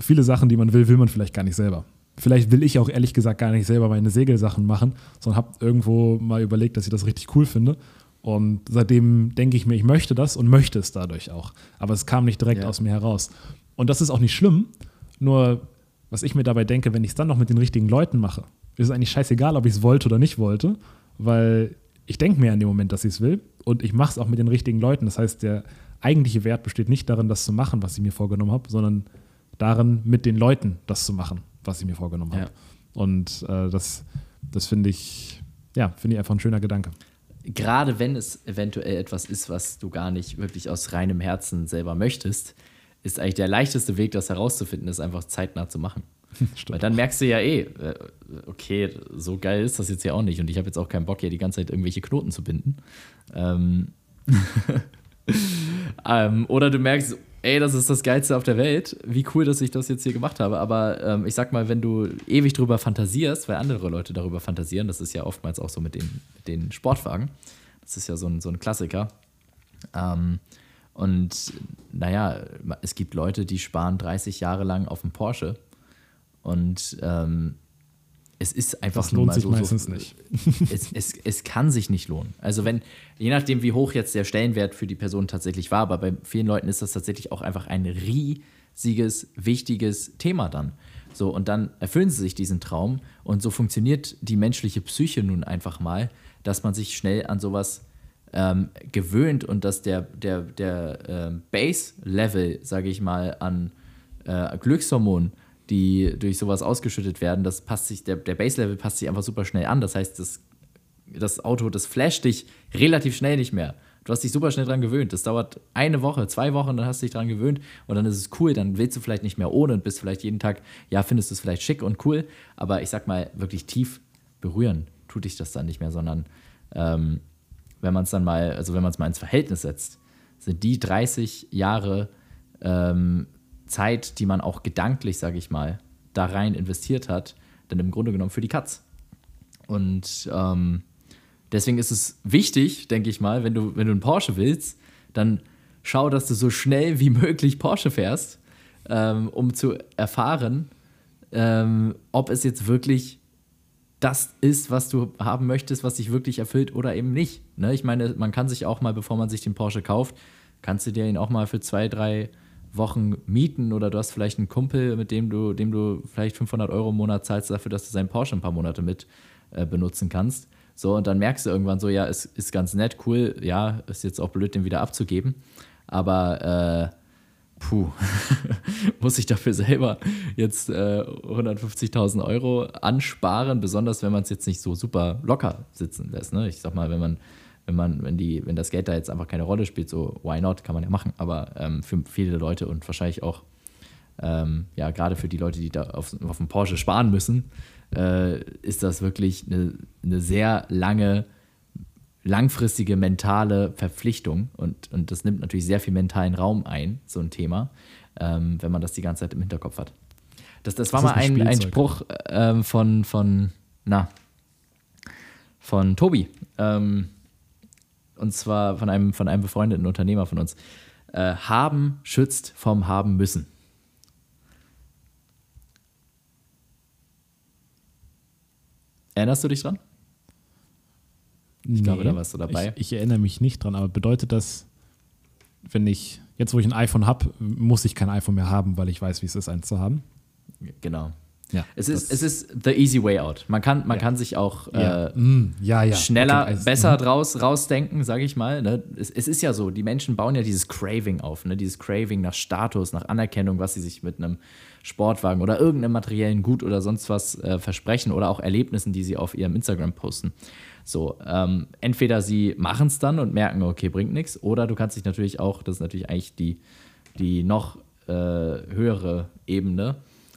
viele Sachen, die man will, will man vielleicht gar nicht selber. Vielleicht will ich auch ehrlich gesagt gar nicht selber meine Segelsachen machen, sondern habe irgendwo mal überlegt, dass ich das richtig cool finde. Und seitdem denke ich mir, ich möchte das und möchte es dadurch auch. Aber es kam nicht direkt ja. aus mir heraus. Und das ist auch nicht schlimm. Nur, was ich mir dabei denke, wenn ich es dann noch mit den richtigen Leuten mache, ist es eigentlich scheißegal, ob ich es wollte oder nicht wollte, weil ich denke mir in dem Moment, dass ich es will und ich mache es auch mit den richtigen Leuten. Das heißt, der eigentliche Wert besteht nicht darin, das zu machen, was ich mir vorgenommen habe, sondern darin, mit den Leuten das zu machen, was ich mir vorgenommen habe. Ja. Und äh, das, das finde ich, ja, finde ich einfach ein schöner Gedanke.
Gerade wenn es eventuell etwas ist, was du gar nicht wirklich aus reinem Herzen selber möchtest, ist eigentlich der leichteste Weg, das herauszufinden, ist einfach zeitnah zu machen. Stimmt. Weil dann merkst du ja eh, äh, okay, so geil ist das jetzt ja auch nicht und ich habe jetzt auch keinen Bock, hier die ganze Zeit irgendwelche Knoten zu binden. Ähm, ähm, oder du merkst, ey, das ist das Geilste auf der Welt. Wie cool, dass ich das jetzt hier gemacht habe. Aber ähm, ich sag mal, wenn du ewig drüber fantasierst, weil andere Leute darüber fantasieren, das ist ja oftmals auch so mit den, mit den Sportwagen. Das ist ja so ein, so ein Klassiker. Ähm, und naja, es gibt Leute, die sparen 30 Jahre lang auf einen Porsche. Und ähm, es ist einfach
das lohnt sich so, meistens
so,
nicht.
Es, es, es kann sich nicht lohnen. Also wenn, je nachdem, wie hoch jetzt der Stellenwert für die Person tatsächlich war, aber bei vielen Leuten ist das tatsächlich auch einfach ein riesiges, wichtiges Thema dann. So, und dann erfüllen sie sich diesen Traum und so funktioniert die menschliche Psyche nun einfach mal, dass man sich schnell an sowas ähm, gewöhnt und dass der, der, der äh, Base-Level, sage ich mal, an äh, Glückshormonen die durch sowas ausgeschüttet werden, das passt sich, der, der Base-Level passt sich einfach super schnell an. Das heißt, das, das Auto, das flasht dich relativ schnell nicht mehr. Du hast dich super schnell dran gewöhnt. Das dauert eine Woche, zwei Wochen, dann hast du dich dran gewöhnt und dann ist es cool. Dann willst du vielleicht nicht mehr ohne und bist vielleicht jeden Tag, ja, findest du es vielleicht schick und cool, aber ich sag mal, wirklich tief berühren tut dich das dann nicht mehr, sondern ähm, wenn man es dann mal, also wenn man es mal ins Verhältnis setzt, sind die 30 Jahre ähm, Zeit, die man auch gedanklich, sage ich mal, da rein investiert hat, dann im Grunde genommen für die Katz. Und ähm, deswegen ist es wichtig, denke ich mal, wenn du, wenn du einen Porsche willst, dann schau, dass du so schnell wie möglich Porsche fährst, ähm, um zu erfahren, ähm, ob es jetzt wirklich das ist, was du haben möchtest, was dich wirklich erfüllt oder eben nicht. Ne? Ich meine, man kann sich auch mal, bevor man sich den Porsche kauft, kannst du dir ihn auch mal für zwei, drei Wochen mieten oder du hast vielleicht einen Kumpel, mit dem du, dem du vielleicht 500 Euro im Monat zahlst dafür, dass du seinen Porsche ein paar Monate mit äh, benutzen kannst. So, und dann merkst du irgendwann so, ja, es ist ganz nett, cool, ja, ist jetzt auch blöd, den wieder abzugeben. Aber äh, puh, muss ich dafür selber jetzt äh, 150.000 Euro ansparen, besonders wenn man es jetzt nicht so super locker sitzen lässt. Ne? Ich sag mal, wenn man wenn man, wenn die, wenn das Geld da jetzt einfach keine Rolle spielt, so why not, kann man ja machen. Aber ähm, für viele Leute und wahrscheinlich auch, ähm, ja, gerade für die Leute, die da auf, auf dem Porsche sparen müssen, äh, ist das wirklich eine, eine sehr lange, langfristige mentale Verpflichtung. Und, und das nimmt natürlich sehr viel mentalen Raum ein, so ein Thema, ähm, wenn man das die ganze Zeit im Hinterkopf hat. Das, das war das mal ein, ein, ein Spruch ähm, von, von, na, von Tobi. Ähm, und zwar von einem, von einem befreundeten Unternehmer von uns. Äh, haben schützt vom Haben müssen. Erinnerst du dich dran?
Ich nee, glaube, da warst du dabei. Ich, ich, erinnere mich nicht dran, aber bedeutet das, wenn ich, jetzt wo ich ein iPhone habe, muss ich kein iPhone mehr haben, weil ich weiß, wie es ist, eins zu haben?
Genau. Ja, es, ist, es ist the easy way out. Man kann, man ja. kann sich auch
ja. Äh, mm, ja,
schneller, okay, also, besser mm. draus rausdenken, sage ich mal. Ne? Es, es, ist ja so, die Menschen bauen ja dieses Craving auf, ne? dieses Craving nach Status, nach Anerkennung, was sie sich mit einem Sportwagen oder irgendeinem materiellen Gut oder sonst was äh, versprechen oder auch Erlebnissen, die sie auf ihrem Instagram posten. So, ähm, entweder sie machen es dann und merken, okay, bringt nichts, oder du kannst dich natürlich auch, das ist natürlich eigentlich die, die noch äh, höhere Ebene,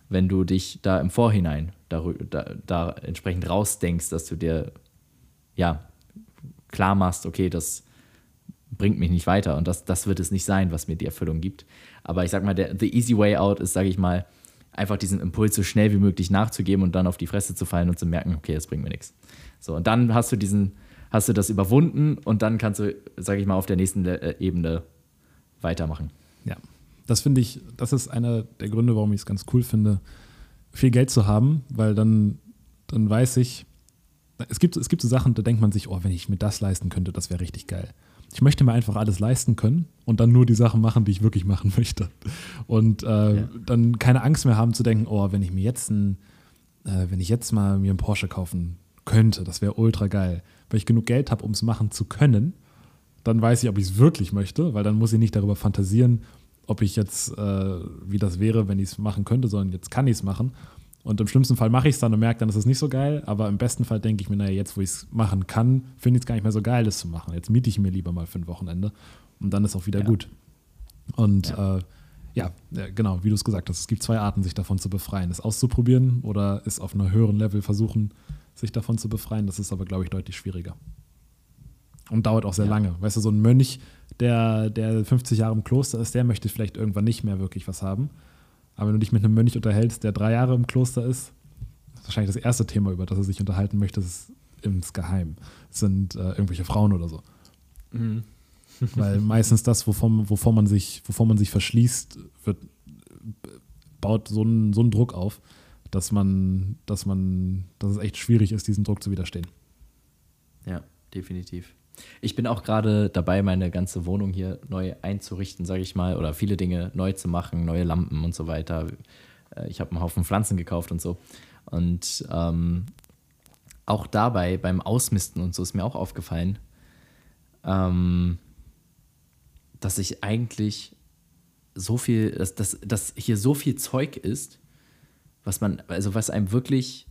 wenn du dich da im Vorhinein da, da, da entsprechend rausdenkst, dass du dir ja klar machst, okay, das bringt mich nicht weiter. Und das, das wird es nicht sein, was mir die Erfüllung gibt. Aber ich sag mal, der the easy way out ist, sage ich mal, einfach diesen Impuls so schnell wie möglich nachzugeben und dann auf die Fresse zu fallen und zu merken, okay, das bringt mir nichts. So, und dann hast du diesen, hast du das überwunden und dann kannst du, sage ich mal, auf der nächsten äh, Ebene weitermachen.
Ja, das finde ich, das ist einer der Gründe, warum ich es ganz cool finde, viel Geld zu haben, weil dann, dann weiß ich, es gibt, es gibt so Sachen, da denkt man sich, oh, wenn ich mir das leisten könnte, das wäre richtig geil. Ich möchte mir einfach alles leisten können und dann nur die Sachen machen, die ich wirklich machen möchte. Und äh, ja. dann keine Angst mehr haben zu denken, oh, wenn ich mir jetzt ein, äh, wenn ich jetzt mal mir einen Porsche kaufen könnte, das wäre ultra geil. Weil ich genug Geld habe, um es machen zu können, dann weiß ich, ob ich es wirklich möchte, weil dann muss ich nicht darüber fantasieren, ob ich jetzt, äh, wie das wäre, wenn ich es machen könnte, sondern jetzt kann ich es machen. Und im schlimmsten Fall mache ich es dann und merke dann, ist es nicht so geil. Aber im besten Fall denke ich mir, naja, jetzt, wo ich es machen kann, finde ich es gar nicht mehr so geil, es zu machen. Jetzt miete ich mir lieber mal für ein Wochenende und dann ist auch wieder ja. gut. Und ja. Äh, ja, genau, wie du es gesagt hast, es gibt zwei Arten, sich davon zu befreien. Es auszuprobieren oder es auf einer höheren Level versuchen, sich davon zu befreien. Das ist aber, glaube ich, deutlich schwieriger. Und dauert auch sehr ja. lange. Weißt du, so ein Mönch, der, der 50 Jahre im Kloster ist, der möchte vielleicht irgendwann nicht mehr wirklich was haben. Aber wenn du dich mit einem Mönch unterhältst, der drei Jahre im Kloster ist, das ist wahrscheinlich das erste Thema, über das er sich unterhalten möchte, ist insgeheim. Sind äh, irgendwelche Frauen oder so. Mhm. Weil meistens das, wovon, wovon, man sich, wovon man sich verschließt, wird, baut so einen, so einen Druck auf, dass man, dass man, dass es echt schwierig ist, diesem Druck zu widerstehen.
Ja, definitiv. Ich bin auch gerade dabei, meine ganze Wohnung hier neu einzurichten, sage ich mal, oder viele Dinge neu zu machen, neue Lampen und so weiter. Äh, ich habe einen Haufen Pflanzen gekauft und so. Und ähm, auch dabei, beim Ausmisten und so, ist mir auch aufgefallen, ähm, dass ich eigentlich so viel, dass, dass, dass hier so viel Zeug ist, was man, also was einem wirklich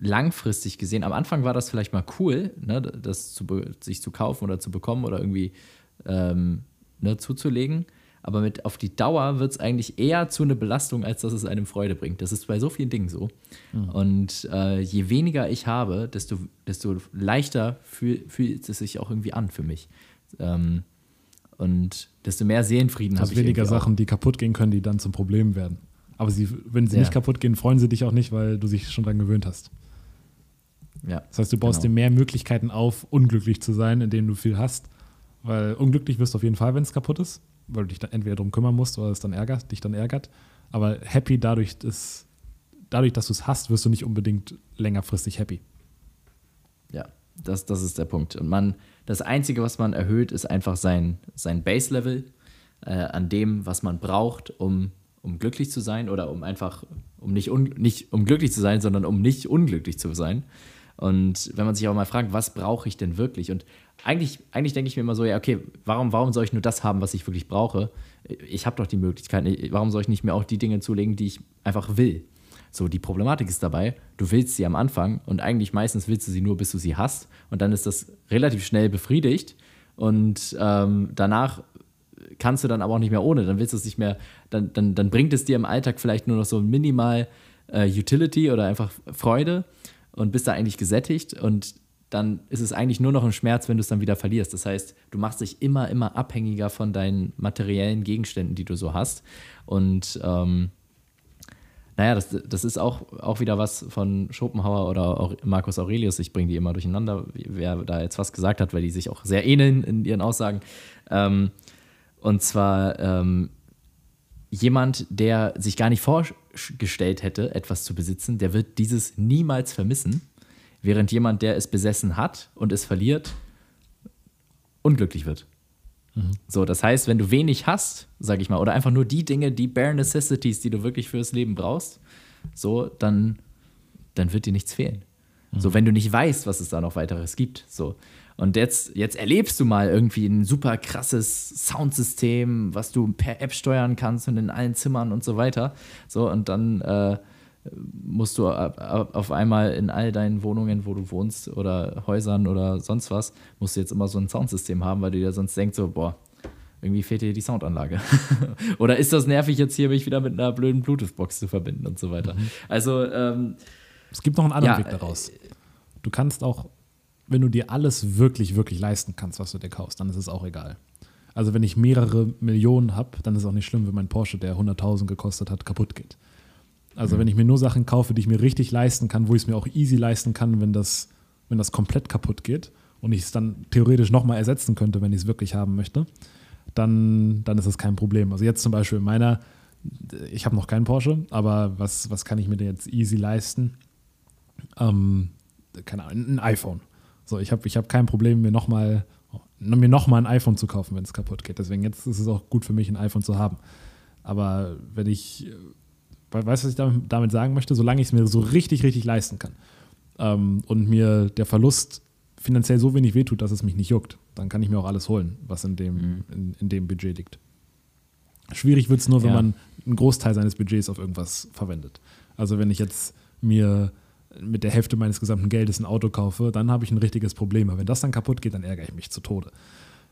langfristig gesehen, am Anfang war das vielleicht mal cool, ne, das zu, sich zu kaufen oder zu bekommen oder irgendwie ähm, ne, zuzulegen. Aber mit auf die Dauer wird es eigentlich eher zu einer Belastung, als dass es einem Freude bringt. Das ist bei so vielen Dingen so. Mhm. Und äh, je weniger ich habe, desto, desto leichter fühl, fühlt es sich auch irgendwie an für mich. Ähm, und desto mehr Seelenfrieden habe ich.
weniger Sachen, die kaputt gehen können, die dann zum Problem werden. Aber sie, wenn sie ja. nicht kaputt gehen, freuen sie dich auch nicht, weil du dich schon daran gewöhnt hast. Ja, das heißt, du baust genau. dir mehr Möglichkeiten auf, unglücklich zu sein, indem du viel hast. Weil unglücklich wirst du auf jeden Fall, wenn es kaputt ist, weil du dich dann entweder darum kümmern musst oder es dann ärgert, dich dann ärgert. Aber happy dadurch, dass, dadurch, dass du es hast, wirst du nicht unbedingt längerfristig happy.
Ja, das, das ist der Punkt. Und man, das Einzige, was man erhöht, ist einfach sein, sein Base-Level äh, an dem, was man braucht, um, um glücklich zu sein oder um einfach, um nicht, un, nicht um glücklich zu sein, sondern um nicht unglücklich zu sein. Und wenn man sich aber mal fragt, was brauche ich denn wirklich? Und eigentlich, eigentlich denke ich mir immer so, ja, okay, warum, warum soll ich nur das haben, was ich wirklich brauche? Ich habe doch die Möglichkeit, warum soll ich nicht mir auch die Dinge zulegen, die ich einfach will? So, die Problematik ist dabei, du willst sie am Anfang und eigentlich meistens willst du sie nur, bis du sie hast. Und dann ist das relativ schnell befriedigt. Und ähm, danach kannst du dann aber auch nicht mehr ohne. Dann willst du es nicht mehr, dann, dann, dann bringt es dir im Alltag vielleicht nur noch so minimal äh, Utility oder einfach Freude und bist da eigentlich gesättigt und dann ist es eigentlich nur noch ein Schmerz, wenn du es dann wieder verlierst. Das heißt, du machst dich immer, immer abhängiger von deinen materiellen Gegenständen, die du so hast. Und ähm, naja, das, das ist auch, auch wieder was von Schopenhauer oder auch Marcus Aurelius. Ich bringe die immer durcheinander, wer da jetzt was gesagt hat, weil die sich auch sehr ähneln in ihren Aussagen. Ähm, und zwar ähm, jemand, der sich gar nicht vorgestellt hätte, etwas zu besitzen, der wird dieses niemals vermissen, während jemand, der es besessen hat und es verliert, unglücklich wird. Mhm. So, das heißt, wenn du wenig hast, sag ich mal, oder einfach nur die Dinge, die bare necessities, die du wirklich fürs Leben brauchst, so, dann, dann wird dir nichts fehlen. Mhm. So, wenn du nicht weißt, was es da noch weiteres gibt. So. Und jetzt, jetzt erlebst du mal irgendwie ein super krasses Soundsystem, was du per App steuern kannst und in allen Zimmern und so weiter. So, und dann äh, musst du auf einmal in all deinen Wohnungen, wo du wohnst oder Häusern oder sonst was, musst du jetzt immer so ein Soundsystem haben, weil du dir sonst denkst, so, boah, irgendwie fehlt dir die Soundanlage. oder ist das nervig, jetzt hier mich wieder mit einer blöden Bluetooth-Box zu verbinden und so weiter. Mhm. Also, ähm,
es gibt noch einen anderen ja, Weg daraus. Du kannst auch wenn du dir alles wirklich, wirklich leisten kannst, was du dir kaufst, dann ist es auch egal. Also wenn ich mehrere Millionen habe, dann ist es auch nicht schlimm, wenn mein Porsche, der 100.000 gekostet hat, kaputt geht. Also mhm. wenn ich mir nur Sachen kaufe, die ich mir richtig leisten kann, wo ich es mir auch easy leisten kann, wenn das, wenn das komplett kaputt geht und ich es dann theoretisch nochmal ersetzen könnte, wenn ich es wirklich haben möchte, dann, dann ist das kein Problem. Also jetzt zum Beispiel in meiner, ich habe noch keinen Porsche, aber was, was kann ich mir denn jetzt easy leisten? Ähm, keine Ahnung, ein iPhone. So, ich habe ich hab kein Problem, mir nochmal mir noch ein iPhone zu kaufen, wenn es kaputt geht. Deswegen jetzt ist es auch gut für mich, ein iPhone zu haben. Aber wenn ich, weißt du, was ich damit sagen möchte? Solange ich es mir so richtig, richtig leisten kann ähm, und mir der Verlust finanziell so wenig wehtut, dass es mich nicht juckt, dann kann ich mir auch alles holen, was in dem, mhm. in, in, dem Budget liegt. Schwierig wird es nur, wenn ja. man einen Großteil seines Budgets auf irgendwas verwendet. Also wenn ich jetzt mir mit der Hälfte meines gesamten Geldes ein Auto kaufe, dann habe ich ein richtiges Problem. Aber wenn das dann kaputt geht, dann ärgere ich mich zu Tode.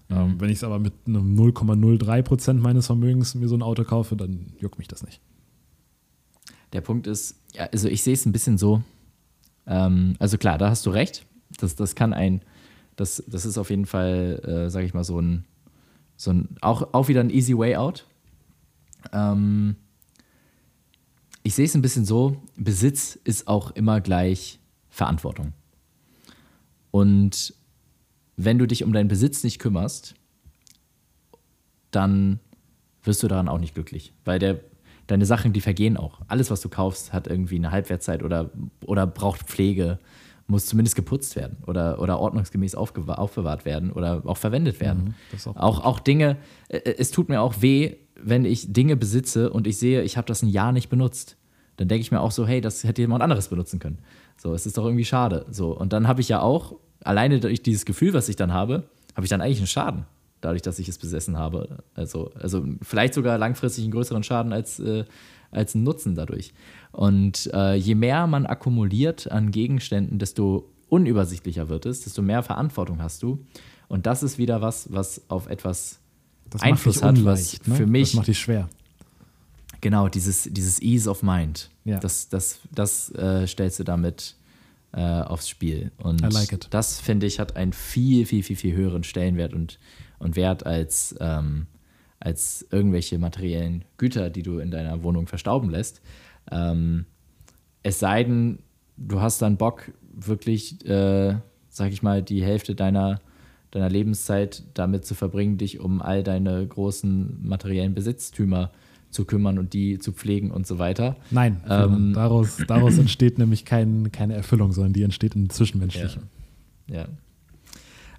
Mhm. Ähm, wenn ich es aber mit einem 0,03 Prozent meines Vermögens mir so ein Auto kaufe, dann juckt mich das nicht.
Der Punkt ist, ja, also ich sehe es ein bisschen so, ähm, also klar, da hast du recht. Das, das kann ein, das, das ist auf jeden Fall, äh, sage ich mal, so ein, so ein auch, auch wieder ein easy way out. Ähm, ich sehe es ein bisschen so, Besitz ist auch immer gleich Verantwortung. Und wenn du dich um deinen Besitz nicht kümmerst, dann wirst du daran auch nicht glücklich. Weil der, deine Sachen, die vergehen auch. Alles, was du kaufst, hat irgendwie eine Halbwertszeit oder, oder braucht Pflege, muss zumindest geputzt werden oder, oder ordnungsgemäß aufbewahrt werden oder auch verwendet werden. Mhm, auch, auch, auch Dinge, äh, es tut mir auch weh, wenn ich Dinge besitze und ich sehe, ich habe das ein Jahr nicht benutzt, dann denke ich mir auch so, hey, das hätte jemand anderes benutzen können. So, es ist doch irgendwie schade. So, und dann habe ich ja auch, alleine durch dieses Gefühl, was ich dann habe, habe ich dann eigentlich einen Schaden, dadurch, dass ich es besessen habe. Also, also vielleicht sogar langfristig einen größeren Schaden als, äh, als einen Nutzen dadurch. Und äh, je mehr man akkumuliert an Gegenständen, desto unübersichtlicher wird es, desto mehr Verantwortung hast du. Und das ist wieder was, was auf etwas
das Einfluss hat, unleicht, was ne? für mich. Das macht dich schwer.
Genau, dieses, dieses Ease of Mind. Ja. Das, das, das äh, stellst du damit äh, aufs Spiel. Und like das, finde ich, hat einen viel, viel, viel, viel höheren Stellenwert und, und Wert als, ähm, als irgendwelche materiellen Güter, die du in deiner Wohnung verstauben lässt. Ähm, es sei denn, du hast dann Bock, wirklich, äh, sag ich mal, die Hälfte deiner deiner Lebenszeit damit zu verbringen, dich um all deine großen materiellen Besitztümer zu kümmern und die zu pflegen und so weiter.
Nein, ähm, daraus, daraus entsteht nämlich kein, keine Erfüllung, sondern die entsteht im Zwischenmenschlichen.
Ja. ja.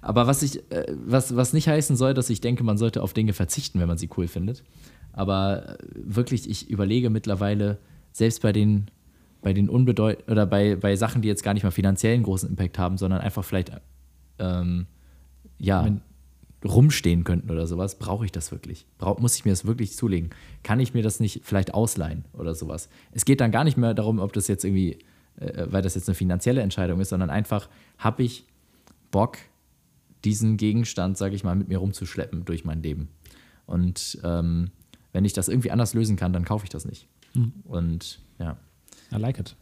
Aber was, ich, äh, was, was nicht heißen soll, dass ich denke, man sollte auf Dinge verzichten, wenn man sie cool findet. Aber äh, wirklich, ich überlege mittlerweile, selbst bei den, bei den unbedeut oder bei, bei Sachen, die jetzt gar nicht mal finanziell einen großen Impact haben, sondern einfach vielleicht ähm, ja, Wenn, rumstehen könnten oder sowas, brauche ich das wirklich? Brauch, muss ich mir das wirklich zulegen? Kann ich mir das nicht vielleicht ausleihen oder sowas? Es geht dann gar nicht mehr darum, ob das jetzt irgendwie, äh, weil das jetzt eine finanzielle Entscheidung ist, sondern einfach, habe ich Bock, diesen Gegenstand, sage ich mal, mit mir rumzuschleppen durch mein Leben. Und ähm, wenn ich das irgendwie anders lösen kann, dann kaufe ich das nicht. Mhm. Und ja.
I like it.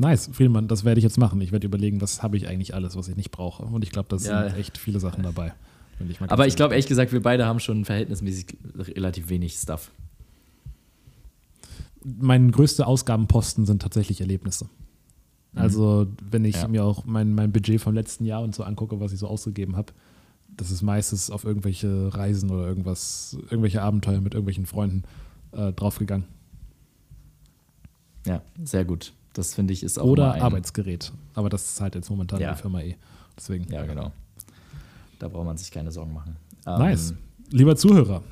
Nice, Friedmann, das werde ich jetzt machen. Ich werde überlegen, was habe ich eigentlich alles, was ich nicht brauche. Und ich glaube, da ja. sind echt viele Sachen dabei.
Ich Aber ich glaube, ehrlich gesagt, wir beide haben schon verhältnismäßig relativ wenig Stuff.
Mein größter Ausgabenposten sind tatsächlich Erlebnisse. Mhm. Also, wenn ich ja. mir auch mein, mein Budget vom letzten Jahr und so angucke, was ich so ausgegeben habe, das ist meistens auf irgendwelche Reisen oder irgendwas, irgendwelche Abenteuer mit irgendwelchen Freunden äh, draufgegangen.
Ja, sehr gut. Das finde ich ist auch.
Oder Arbeitsgerät. Aber das ist halt jetzt momentan ja. die Firma eh. Deswegen.
Ja, genau. Da braucht man sich keine Sorgen machen.
Nice. Ähm, Lieber Zuhörer,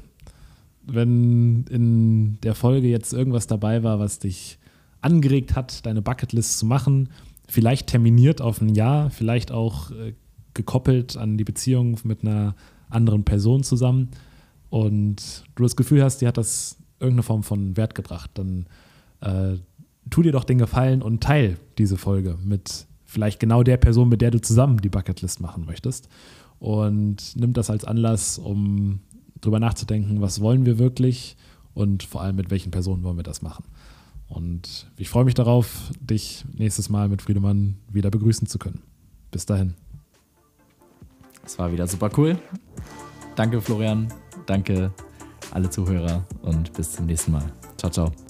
wenn in der Folge jetzt irgendwas dabei war, was dich angeregt hat, deine Bucketlist zu machen, vielleicht terminiert auf ein Jahr, vielleicht auch äh, gekoppelt an die Beziehung mit einer anderen Person zusammen und du das Gefühl hast, dir hat das irgendeine Form von Wert gebracht, dann äh, tu dir doch den Gefallen und teil diese Folge mit vielleicht genau der Person, mit der du zusammen die Bucketlist machen möchtest. Und nimm das als Anlass, um drüber nachzudenken, was wollen wir wirklich und vor allem mit welchen Personen wollen wir das machen. Und ich freue mich darauf, dich nächstes Mal mit Friedemann wieder begrüßen zu können. Bis dahin.
Es war wieder super cool. danke Florian, danke alle Zuhörer und bis zum nächsten Mal. Ciao, ciao.